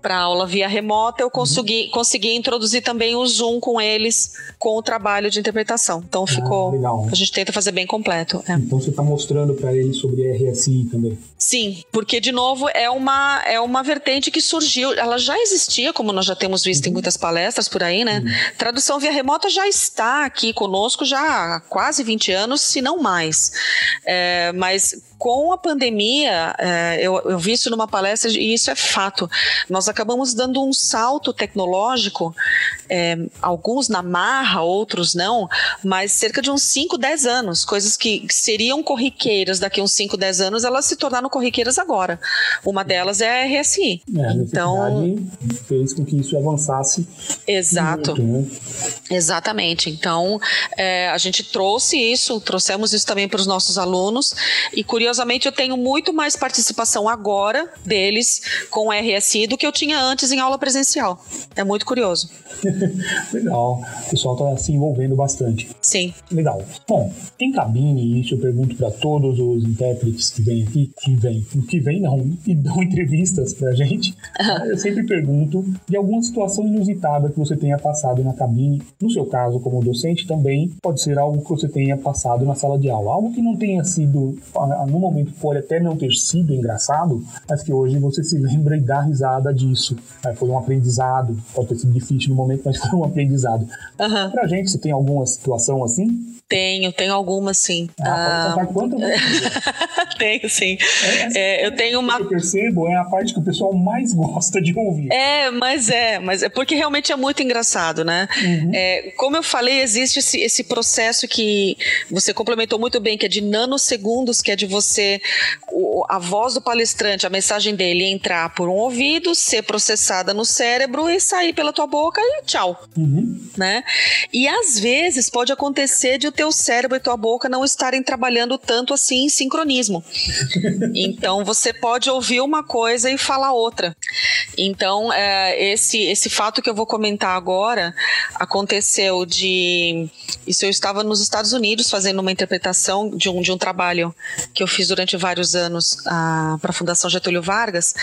para aula via remota, eu consegui, consegui introduzir também o Zoom com eles com o trabalho de interpretação. Então ah, ficou. Ah, a gente tenta fazer bem completo. É. Então você está mostrando para eles sobre RSI também. Sim, porque de novo é uma, é uma vertente que surgiu, ela já existia, como nós já temos visto uhum. em muitas palestras por aí, né? Uhum. Tradução via remota já está aqui conosco já há quase 20 anos, se não mais. É, mas com a pandemia, é, eu, eu, vi isso numa palestra e isso é fato. Nós acabamos dando um salto tecnológico, é, alguns na marra, outros não, mas cerca de uns 5, 10 anos. Coisas que seriam corriqueiras daqui uns 5, 10 anos, elas se tornaram corriqueiras agora. Uma delas é a RSI. É, a então fez com que isso avançasse. Exato. Muito, né? Exatamente. Então, é, a gente trouxe isso, trouxemos isso também para os nossos alunos e curiosamente eu tenho muito mais participação agora deles com RSI do que eu tinha antes em aula presencial. É muito curioso. Legal. O pessoal está se envolvendo bastante. Sim. Legal. Bom, em cabine, isso eu pergunto para todos os intérpretes que vêm aqui, que vêm, que vêm não, e dão entrevistas para a gente. Uhum. Eu sempre pergunto de alguma situação inusitada que você tenha passado na cabine. No seu caso, como docente, também pode ser algo que você tenha passado na sala de aula. Algo que não tenha sido, no momento pode até não ter sido engraçado, mas que hoje você se lembra e dá risada disso. É, foi um aprendizado, pode ter sido difícil no momento, mas foi um aprendizado. Uhum. Pra gente, você tem alguma situação assim? Tenho, tenho algumas sim. Ah, ah, quanto? tenho sim. É, é, eu tenho uma. Que eu percebo é a parte que o pessoal mais gosta de ouvir. É, mas é, mas é porque realmente é muito engraçado, né? Uhum. É, como eu falei, existe esse, esse processo que você complementou muito bem, que é de nanosegundos, que é de você, a voz do palestrante, a mensagem dele entrar por um ouvido, ser processada no cérebro e sair pela tua boca e tchau, uhum. né? E às vezes pode acontecer de o teu cérebro e tua boca não estarem trabalhando tanto assim em sincronismo. então você pode ouvir uma coisa e falar outra. Então é, esse esse fato que eu vou comentar agora aconteceu de isso eu estava nos Estados Unidos fazendo uma interpretação de um de um trabalho que eu fiz durante vários anos para a Fundação Getúlio Vargas,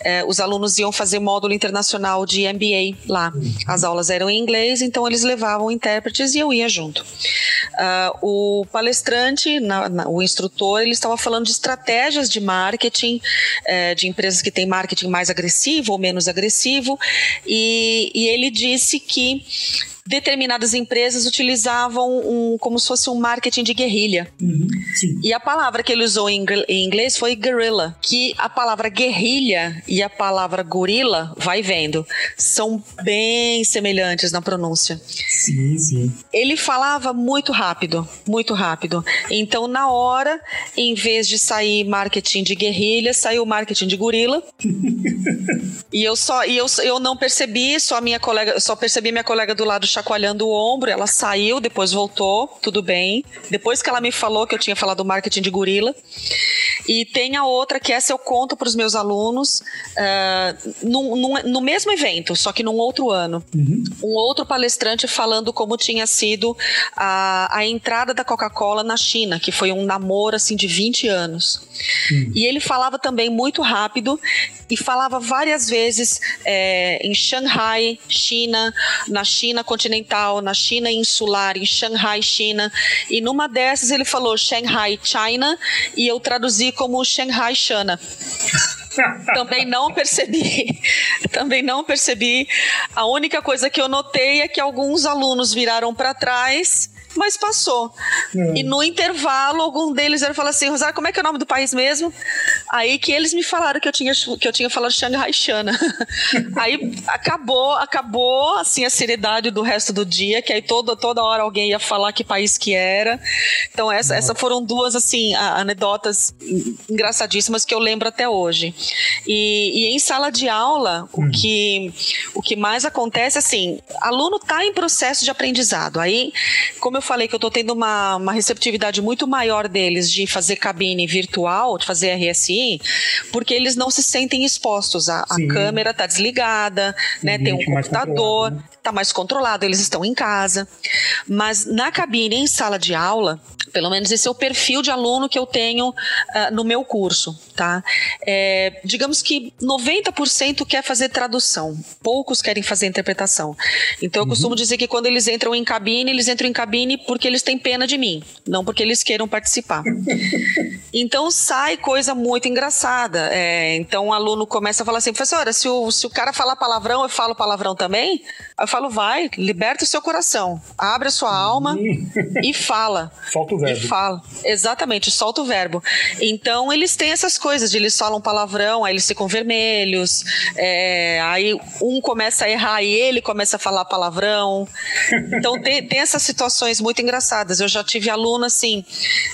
é, os alunos iam fazer módulo internacional de MBA lá. As aulas eram em inglês, então eles levavam intérpretes e eu ia junto. Uh, o palestrante, na, na, o instrutor, ele estava falando de estratégias de marketing, é, de empresas que têm marketing mais agressivo ou menos agressivo, e, e ele disse que determinadas empresas utilizavam um, como se fosse um marketing de guerrilha. Uhum, e a palavra que ele usou em, em, inglês foi guerrilla, que a palavra guerrilha e a palavra gorila, vai vendo, são bem semelhantes na pronúncia. Sim, sim. Ele falava muito rápido, muito rápido. Então, na hora, em vez de sair marketing de guerrilha, saiu marketing de gorila. e eu só, e eu, eu não percebi, só a minha colega, só percebi minha colega do lado chacoalhando o ombro, ela saiu, depois voltou, tudo bem. Depois que ela me falou que eu tinha falado marketing de gorila. E tem a outra que essa eu conto para os meus alunos uh, num, num, no mesmo evento, só que num outro ano. Uhum. Um outro palestrante falando como tinha sido a, a entrada da Coca-Cola na China, que foi um namoro assim de 20 anos. Uhum. E ele falava também muito rápido e falava várias vezes é, em Shanghai, China, na China continental, na China insular, em Shanghai, China. E numa dessas ele falou Shanghai, China, e eu traduzi como Shanghai, China. Também não percebi. Também não percebi. A única coisa que eu notei é que alguns alunos viraram para trás mas passou. É. E no intervalo, algum deles era falar assim, Rosário, como é que é o nome do país mesmo? Aí que eles me falaram que eu tinha, que eu tinha falado Shanghai Shana. aí acabou, acabou assim a seriedade do resto do dia, que aí toda, toda hora alguém ia falar que país que era. Então essa, essa foram duas assim anedotas engraçadíssimas que eu lembro até hoje. E, e em sala de aula, hum. o que o que mais acontece assim, aluno está em processo de aprendizado. Aí, como eu falei que eu estou tendo uma, uma receptividade muito maior deles de fazer cabine virtual, de fazer RSI, porque eles não se sentem expostos. A, a câmera está desligada, né? Tem um computador, está mais controlado, eles estão em casa. Mas na cabine, em sala de aula, pelo menos esse é o perfil de aluno que eu tenho uh, no meu curso, tá? É, digamos que 90% quer fazer tradução, poucos querem fazer interpretação. Então eu uhum. costumo dizer que quando eles entram em cabine, eles entram em cabine porque eles têm pena de mim, não porque eles queiram participar. então sai coisa muito engraçada. É, então o aluno começa a falar assim, professora, se o, se o cara falar palavrão, eu falo palavrão também? Eu falo, vai, liberta o seu coração, abre a sua alma e fala. Solta o verbo. E fala. Exatamente, solta o verbo. Então eles têm essas coisas de eles falam palavrão, aí eles ficam vermelhos, é, aí um começa a errar e ele começa a falar palavrão. Então tem, tem essas situações muito engraçadas. Eu já tive aluno assim,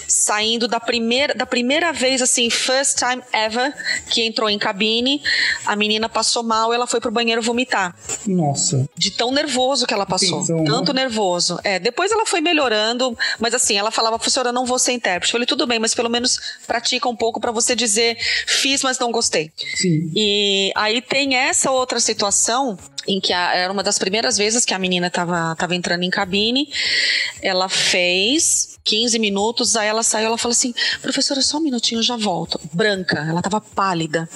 saindo da primeira, da primeira vez, assim, first time ever, que entrou em cabine, a menina passou mal, ela foi pro banheiro vomitar. Nossa. De tão nervoso que ela passou. Atenção, tanto nervoso. É, depois ela foi melhorando, mas assim, ela falava, professora, eu não vou ser intérprete. Eu falei, tudo bem, mas pelo menos pratica um pouco para você dizer, fiz, mas não gostei. Sim. E aí tem essa outra situação em que a, era uma das primeiras vezes que a menina estava tava entrando em cabine. Ela fez 15 minutos, aí ela saiu, ela falou assim: professora, só um minutinho, já volto. Branca, ela estava pálida.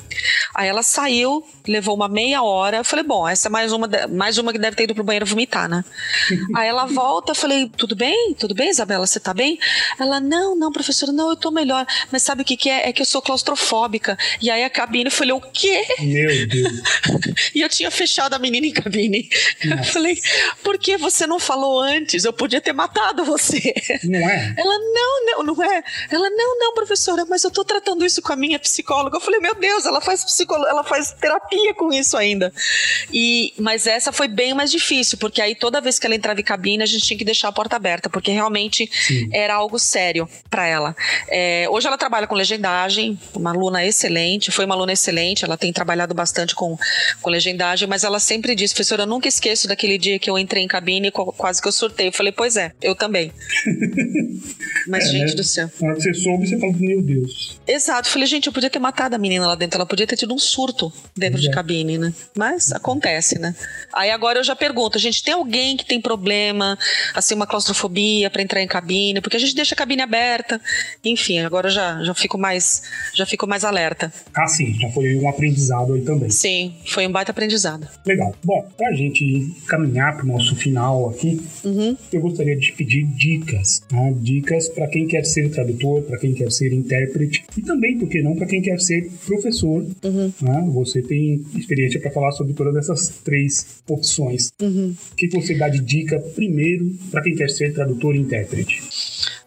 Aí ela saiu, levou uma meia hora. Eu falei: bom, essa é mais uma, mais uma que deve ter ido pro banheiro vomitar, né? aí ela volta, eu falei: tudo bem? Tudo bem, Isabela? Você tá bem? Ela: não, não, professora, não, eu tô melhor. Mas sabe o que, que é? É que eu sou claustrofóbica. E aí a cabine, eu falei: o quê? Meu Deus. e eu tinha fechado a menina cabine em cabine. Nossa. Eu falei, por que você não falou antes? Eu podia ter matado você. Não é? Ela, não, não, não é. Ela, não, não, professora, mas eu tô tratando isso com a minha psicóloga. Eu falei, meu Deus, ela faz psicóloga, ela faz terapia com isso ainda. E, mas essa foi bem mais difícil, porque aí toda vez que ela entrava em cabine, a gente tinha que deixar a porta aberta, porque realmente Sim. era algo sério para ela. É, hoje ela trabalha com legendagem, uma aluna excelente, foi uma aluna excelente, ela tem trabalhado bastante com, com legendagem, mas ela sempre diz, professora, eu nunca esqueço daquele dia que eu entrei em cabine e quase que eu surtei. Eu falei, pois é, eu também. mas, é, gente né? do céu. Na hora que você soube, você falou, meu Deus. Exato, eu falei, gente, eu podia ter matado a menina lá dentro, ela podia ter tido um surto dentro de cabine, né? Mas acontece, né? Aí agora eu já pergunto, gente, tem alguém que tem problema, assim, uma claustrofobia para entrar em cabine? Porque a gente deixa a cabine aberta. Enfim, agora eu já, já fico mais já fico mais alerta. Ah, sim, já foi um aprendizado aí também. Sim, foi um baita aprendizado. Legal. Bom, pra gente caminhar pro nosso final aqui, uhum. eu gostaria de pedir dicas, né? Dicas para quem quer ser tradutor, para quem quer ser intérprete e também, por que não, para quem quer ser professor. Uhum. Né? Você tem experiência para falar sobre todas essas três opções. Uhum. O que você dá de dica primeiro para quem quer ser tradutor e intérprete?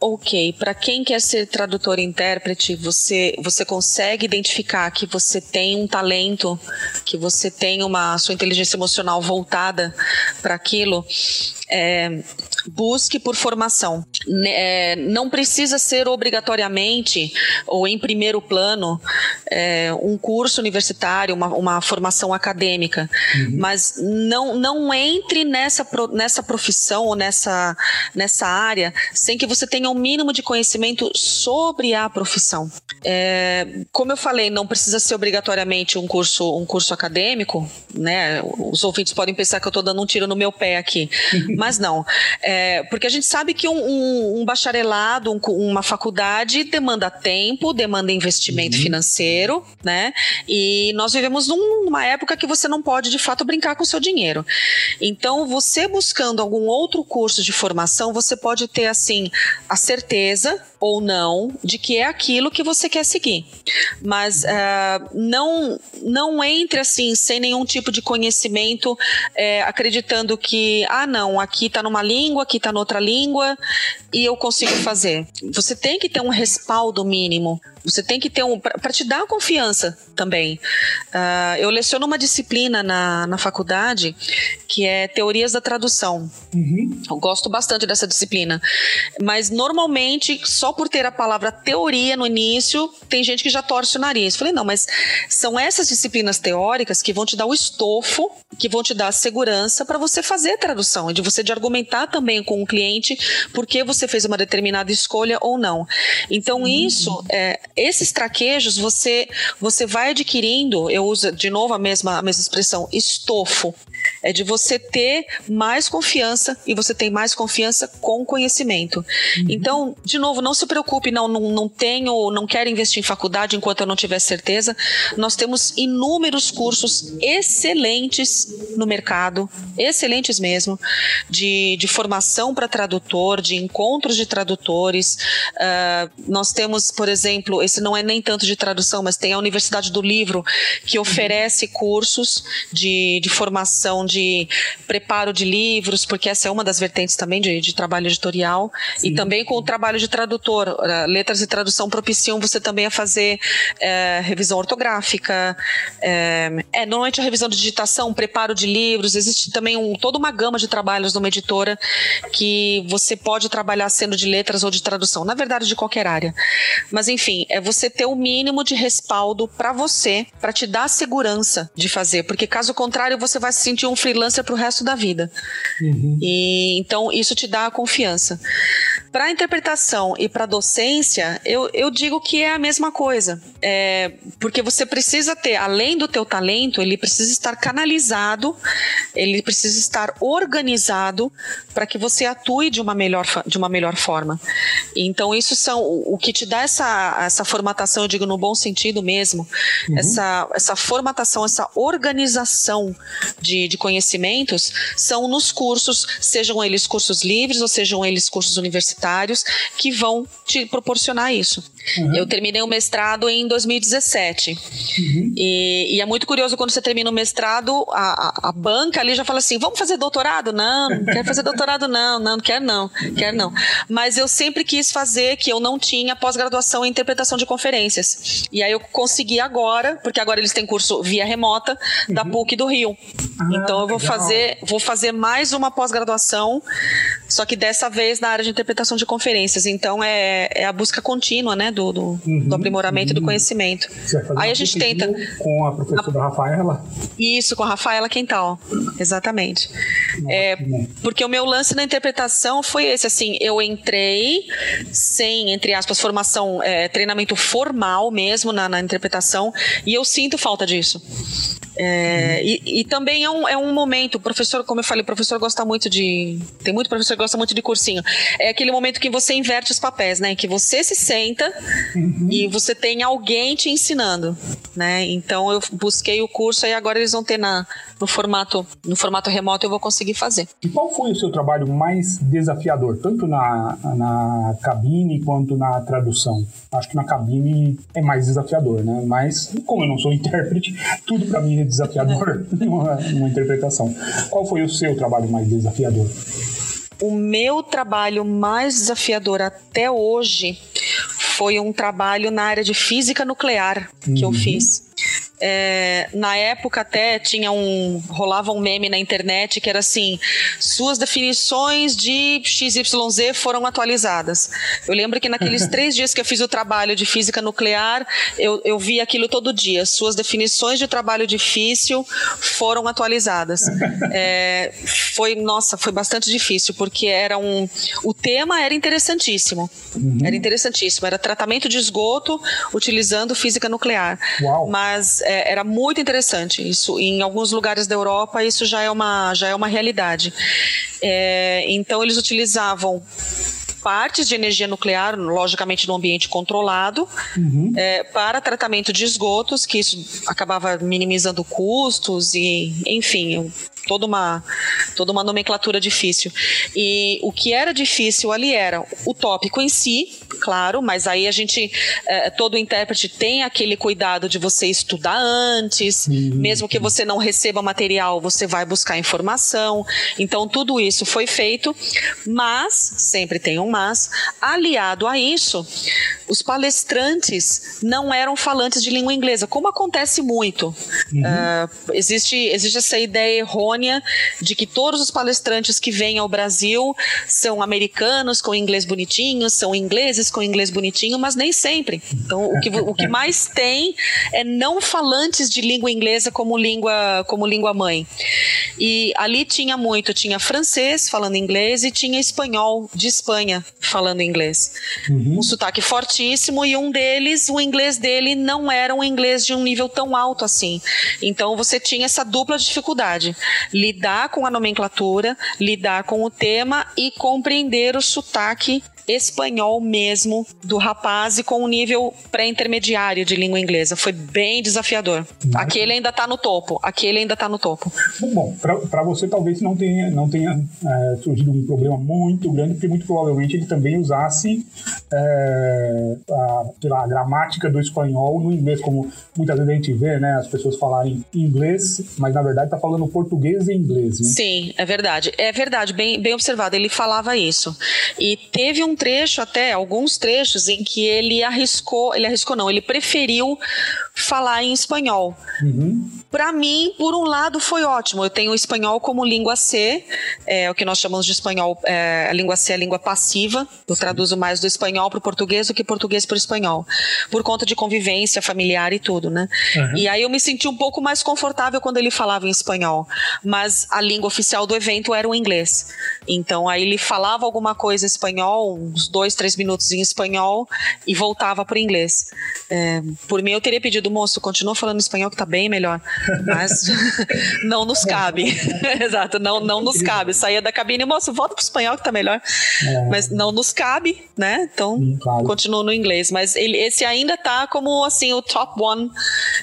Ok, para quem quer ser tradutor e intérprete, você, você consegue identificar que você tem um talento, que você tem uma sua inteligência emocional voltada para aquilo. É, busque por formação. É, não precisa ser obrigatoriamente ou em primeiro plano é, um curso universitário, uma, uma formação acadêmica, uhum. mas não, não entre nessa, nessa profissão ou nessa, nessa área sem que você tenha o um mínimo de conhecimento sobre a profissão. É, como eu falei, não precisa ser obrigatoriamente um curso, um curso acadêmico, né? Os ouvintes podem pensar que eu estou dando um tiro no meu pé aqui, mas não. É, porque a gente sabe que um, um, um bacharelado, um, uma faculdade demanda tempo, demanda investimento uhum. financeiro, né? E nós vivemos num, numa época que você não pode de fato brincar com o seu dinheiro. Então, você buscando algum outro curso de formação, você pode ter assim a certeza ou não de que é aquilo que você quer seguir. Mas uh, não, não entre assim, sem nenhum tipo de conhecimento, é, acreditando que, ah, não, aqui está numa língua, aqui está noutra língua e eu consigo fazer. Você tem que ter um respaldo mínimo você tem que ter um. para te dar confiança também. Uh, eu leciono uma disciplina na, na faculdade que é Teorias da Tradução. Uhum. Eu gosto bastante dessa disciplina. Mas normalmente, só por ter a palavra teoria no início, tem gente que já torce o nariz. Falei, não, mas são essas disciplinas teóricas que vão te dar o estofo, que vão te dar a segurança para você fazer a tradução e de você de argumentar também com o cliente por que você fez uma determinada escolha ou não. Então, uhum. isso é esses traquejos você você vai adquirindo, eu uso de novo a mesma, a mesma expressão, estofo é de você ter mais confiança e você tem mais confiança com conhecimento. Uhum. Então, de novo, não se preocupe, não, não, não tenho, não quero investir em faculdade enquanto eu não tiver certeza. Nós temos inúmeros cursos excelentes no mercado, excelentes mesmo, de, de formação para tradutor, de encontros de tradutores. Uh, nós temos, por exemplo, esse não é nem tanto de tradução, mas tem a Universidade do Livro, que oferece cursos de, de formação de preparo de livros, porque essa é uma das vertentes também de, de trabalho editorial, Sim. e também com o trabalho de tradutor. Uh, letras e tradução propiciam você também a fazer uh, revisão ortográfica, uh, é, normalmente a revisão de digitação, preparo de livros, existe também um, toda uma gama de trabalhos numa editora que você pode trabalhar sendo de letras ou de tradução, na verdade de qualquer área. Mas enfim, é você ter o mínimo de respaldo para você, para te dar segurança de fazer, porque caso contrário você vai se sentir um freelancer para o resto da vida. Uhum. E então isso te dá a confiança. Para interpretação e para docência, eu, eu digo que é a mesma coisa. É, porque você precisa ter, além do teu talento, ele precisa estar canalizado, ele precisa estar organizado para que você atue de uma melhor, de uma melhor forma. Então, isso são o, o que te dá essa, essa formatação, eu digo no bom sentido mesmo, uhum. essa, essa formatação, essa organização de, de conhecimentos são nos cursos, sejam eles cursos livres ou sejam eles cursos universitários que vão te proporcionar isso. Uhum. Eu terminei o mestrado em 2017. Uhum. E, e, é muito curioso quando você termina o mestrado, a, a, a, banca ali já fala assim: vamos fazer doutorado? Não, não quero fazer doutorado, não, não, não quero não, quero não. Mas eu sempre quis fazer que eu não tinha pós-graduação em interpretação de conferências. E aí eu consegui agora, porque agora eles têm curso via remota da uhum. PUC do Rio. Ah, então eu vou legal. fazer, vou fazer mais uma pós-graduação, só que dessa vez na área de interpretação de conferências. Então é, é a busca contínua, né? Do, do, uhum, do aprimoramento uhum. do conhecimento. Aí a gente tenta. Com a professora a... Rafaela? Isso, com a Rafaela Quental. Exatamente. É, porque o meu lance na interpretação foi esse, assim, eu entrei sem, entre aspas, formação, é, treinamento formal mesmo na, na interpretação, e eu sinto falta disso. É, e, e, também é um, é um momento, o professor, como eu falei, o professor gosta muito de. Tem muito professor que gosta muito de cursinho. É aquele momento que você inverte os papéis, né? Que você se senta uhum. e você tem alguém te ensinando, né? Então eu busquei o curso e agora eles vão ter na, no formato no formato remoto eu vou conseguir fazer. E qual foi o seu trabalho mais desafiador, tanto na, na cabine quanto na tradução? Acho que na cabine é mais desafiador, né? Mas como eu não sou intérprete, tudo para mim é desafiador numa, numa interpretação. Qual foi o seu trabalho mais desafiador? O meu trabalho mais desafiador até hoje foi um trabalho na área de física nuclear que uhum. eu fiz. É, na época até tinha um rolava um meme na internet que era assim suas definições de XYZ foram atualizadas. Eu lembro que naqueles três dias que eu fiz o trabalho de física nuclear eu, eu vi aquilo todo dia. Suas definições de trabalho difícil foram atualizadas. É, foi nossa foi bastante difícil porque era um o tema era interessantíssimo. Uhum. era interessantíssimo. Era tratamento de esgoto utilizando física nuclear. Uau. mas é, era muito interessante. Isso em alguns lugares da Europa isso já é uma já é uma realidade. É, então eles utilizavam partes de energia nuclear, logicamente no ambiente controlado, uhum. é, para tratamento de esgotos, que isso acabava minimizando custos e, enfim, toda uma, toda uma nomenclatura difícil. E o que era difícil ali era o tópico em si, claro, mas aí a gente, é, todo intérprete tem aquele cuidado de você estudar antes, uhum. mesmo que você não receba material, você vai buscar informação. Então, tudo isso foi feito, mas, sempre tem um mas, aliado a isso, os palestrantes não eram falantes de língua inglesa, como acontece muito. Uhum. Uh, existe, existe essa ideia errônea de que todos os palestrantes que vêm ao Brasil são americanos com inglês bonitinho, são ingleses com inglês bonitinho, mas nem sempre. Então, o que, o que mais tem é não falantes de língua inglesa como língua, como língua mãe. E ali tinha muito, tinha francês falando inglês e tinha espanhol de Espanha falando inglês. Uhum. Um sotaque forte altíssimo e um deles, o inglês dele não era um inglês de um nível tão alto assim. Então você tinha essa dupla dificuldade: lidar com a nomenclatura, lidar com o tema e compreender o sotaque espanhol mesmo do rapaz e com um nível pré-intermediário de língua inglesa. Foi bem desafiador. Mas... Aquele ainda está no topo. Aquele ainda está no topo. Bom, para você talvez não tenha, não tenha é, surgido um problema muito grande, porque muito provavelmente ele também usasse é, a, lá, a, gramática do espanhol no inglês, como muitas vezes a gente vê, né? As pessoas falarem inglês, mas na verdade está falando português e inglês. Né? Sim, é verdade. É verdade, bem, bem observado. Ele falava isso. E teve um trecho até, alguns trechos, em que ele arriscou, ele arriscou não, ele preferiu falar em espanhol. Uhum. Para mim, por um lado, foi ótimo. Eu tenho o espanhol como língua C, é o que nós chamamos de espanhol, é, a língua C é a língua passiva. Eu Sim. traduzo mais do espanhol para o português do que português para o espanhol, por conta de convivência familiar e tudo, né? Uhum. E aí eu me senti um pouco mais confortável quando ele falava em espanhol, mas a língua oficial do evento era o inglês. Então aí ele falava alguma coisa em espanhol, uns dois, três minutos em espanhol e voltava para o inglês. É, por mim, eu teria pedido, moço, continua falando espanhol que tá bem melhor. Mas não nos cabe. Exato, não, não nos cabe. Saía da cabine, moço, volta pro espanhol que tá melhor. É. Mas não nos cabe, né? Então, Sim, claro. continuo no inglês. Mas ele, esse ainda tá como, assim, o top one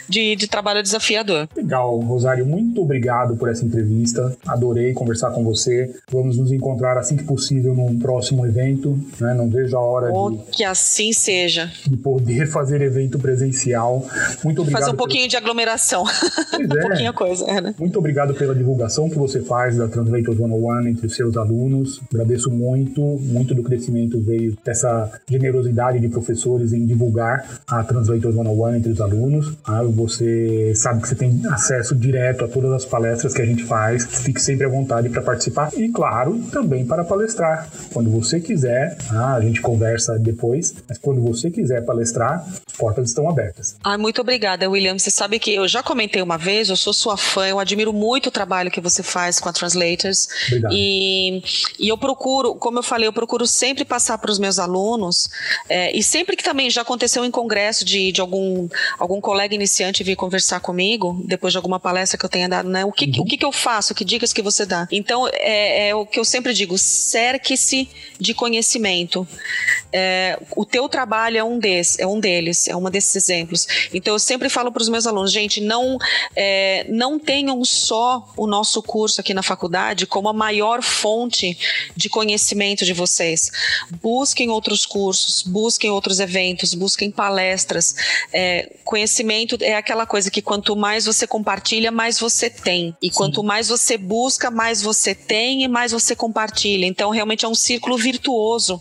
de, de trabalho desafiador. Legal, Rosário, muito obrigado por essa entrevista. Adorei conversar com você. Vamos nos encontrar assim que possível num próximo evento. Né? Não vejo a hora oh, de. Que assim seja. De poder fazer evento presencial. Muito obrigado. Fazer um pouquinho pelo... de aglomeração. Pois é. um pouquinho coisa, é, né? Muito obrigado pela divulgação que você faz da Translators 101 entre os seus alunos. Agradeço muito. Muito do crescimento veio dessa generosidade de professores em divulgar a Translators 101 entre os alunos. Ah, você sabe que você tem acesso direto a todas as palestras que a gente faz. Fique sempre à vontade para participar e, claro, também para palestrar. Quando você quiser, ah, a gente conversa depois, mas quando você quiser palestrar, as portas estão abertas. Ah, muito obrigada, William. Você sabe que eu já comentei uma vez, eu sou sua fã, eu admiro muito o trabalho que você faz com a Translators. Obrigado. E, e eu procuro, como eu falei, eu procuro sempre passar para os meus alunos, é, e sempre que também já aconteceu em congresso de, de algum, algum colega iniciante vir conversar comigo, depois de alguma palestra que eu tenha dado, né? O que, uhum. o que, que eu faço? Que dicas que você dá? Então, é, é o que eu sempre digo: cerque-se de conhecimento. É, o teu trabalho é um, des, é um deles, é um desses exemplos. Então eu sempre falo para os meus alunos, gente, não, é, não tenham só o nosso curso aqui na faculdade como a maior fonte de conhecimento de vocês. Busquem outros cursos, busquem outros eventos, busquem palestras. É, conhecimento é aquela coisa que quanto mais você compartilha, mais você tem. E Sim. quanto mais você busca, mais você tem e mais você compartilha. Então realmente é um círculo virtuoso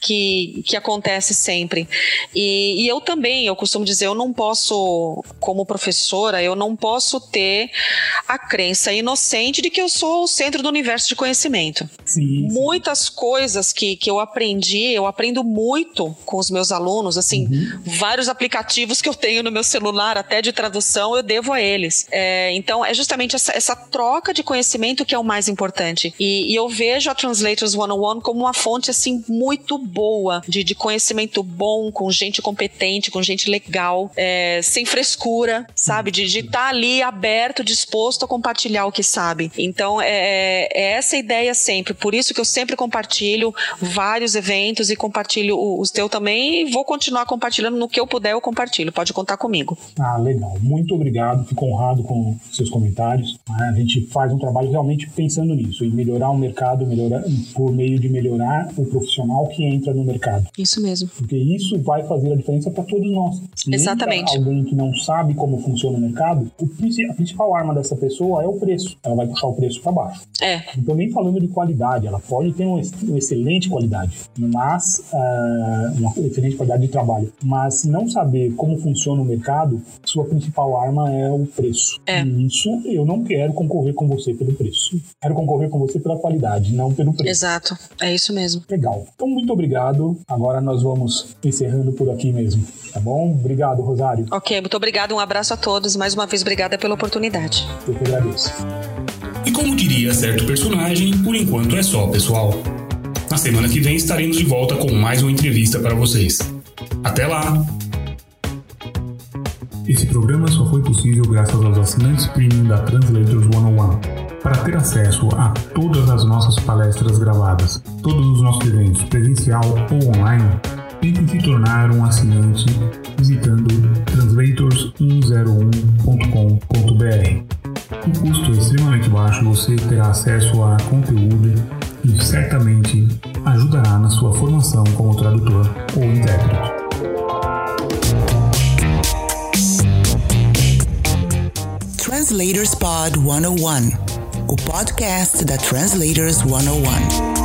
que que, acontece sempre. E, e eu também, eu costumo dizer, eu não posso, como professora, eu não posso ter a crença inocente de que eu sou o centro do universo de conhecimento. Sim, sim. Muitas coisas que, que eu aprendi, eu aprendo muito com os meus alunos, assim, uhum. vários aplicativos que eu tenho no meu celular, até de tradução, eu devo a eles. É, então, é justamente essa, essa, troca de conhecimento que é o mais importante. E, e eu vejo a Translators 101 como uma fonte, assim, muito boa boa, de, de conhecimento bom, com gente competente, com gente legal, é, sem frescura, sabe? De estar tá ali aberto, disposto a compartilhar o que sabe. Então, é, é, é essa ideia sempre. Por isso que eu sempre compartilho vários eventos e compartilho os teus também e vou continuar compartilhando no que eu puder, eu compartilho. Pode contar comigo. Ah, legal. Muito obrigado. Fico honrado com seus comentários. A gente faz um trabalho realmente pensando nisso, em melhorar o mercado, melhorar por meio de melhorar o profissional que entra no mercado. Isso mesmo. Porque isso vai fazer a diferença para todos nós. Exatamente. Alguém que não sabe como funciona o mercado, a principal arma dessa pessoa é o preço. Ela vai puxar o preço para baixo. É. Então, nem falando de qualidade, ela pode ter uma, uma excelente qualidade, mas uh, uma excelente qualidade de trabalho. Mas não saber como funciona o mercado, sua principal arma é o preço. É. E isso eu não quero concorrer com você pelo preço. Quero concorrer com você pela qualidade, não pelo preço. Exato. É isso mesmo. Legal. Então, muito obrigado. Agora nós vamos encerrando por aqui mesmo, tá bom? Obrigado, Rosário. Ok, muito obrigado. Um abraço a todos. Mais uma vez, obrigada pela oportunidade. Eu que agradeço. E como diria certo personagem, por enquanto é só, pessoal. Na semana que vem estaremos de volta com mais uma entrevista para vocês. Até lá! Esse programa só foi possível graças aos assinantes premium da Translators 101. Para ter acesso a todas as nossas palestras gravadas, todos os nossos eventos, presencial ou online, tente se tornar um assinante visitando translators101.com.br. O custo é extremamente baixo, você terá acesso a conteúdo e certamente ajudará na sua formação como tradutor ou intérprete. Translators Pod 101 o podcast da Translators 101.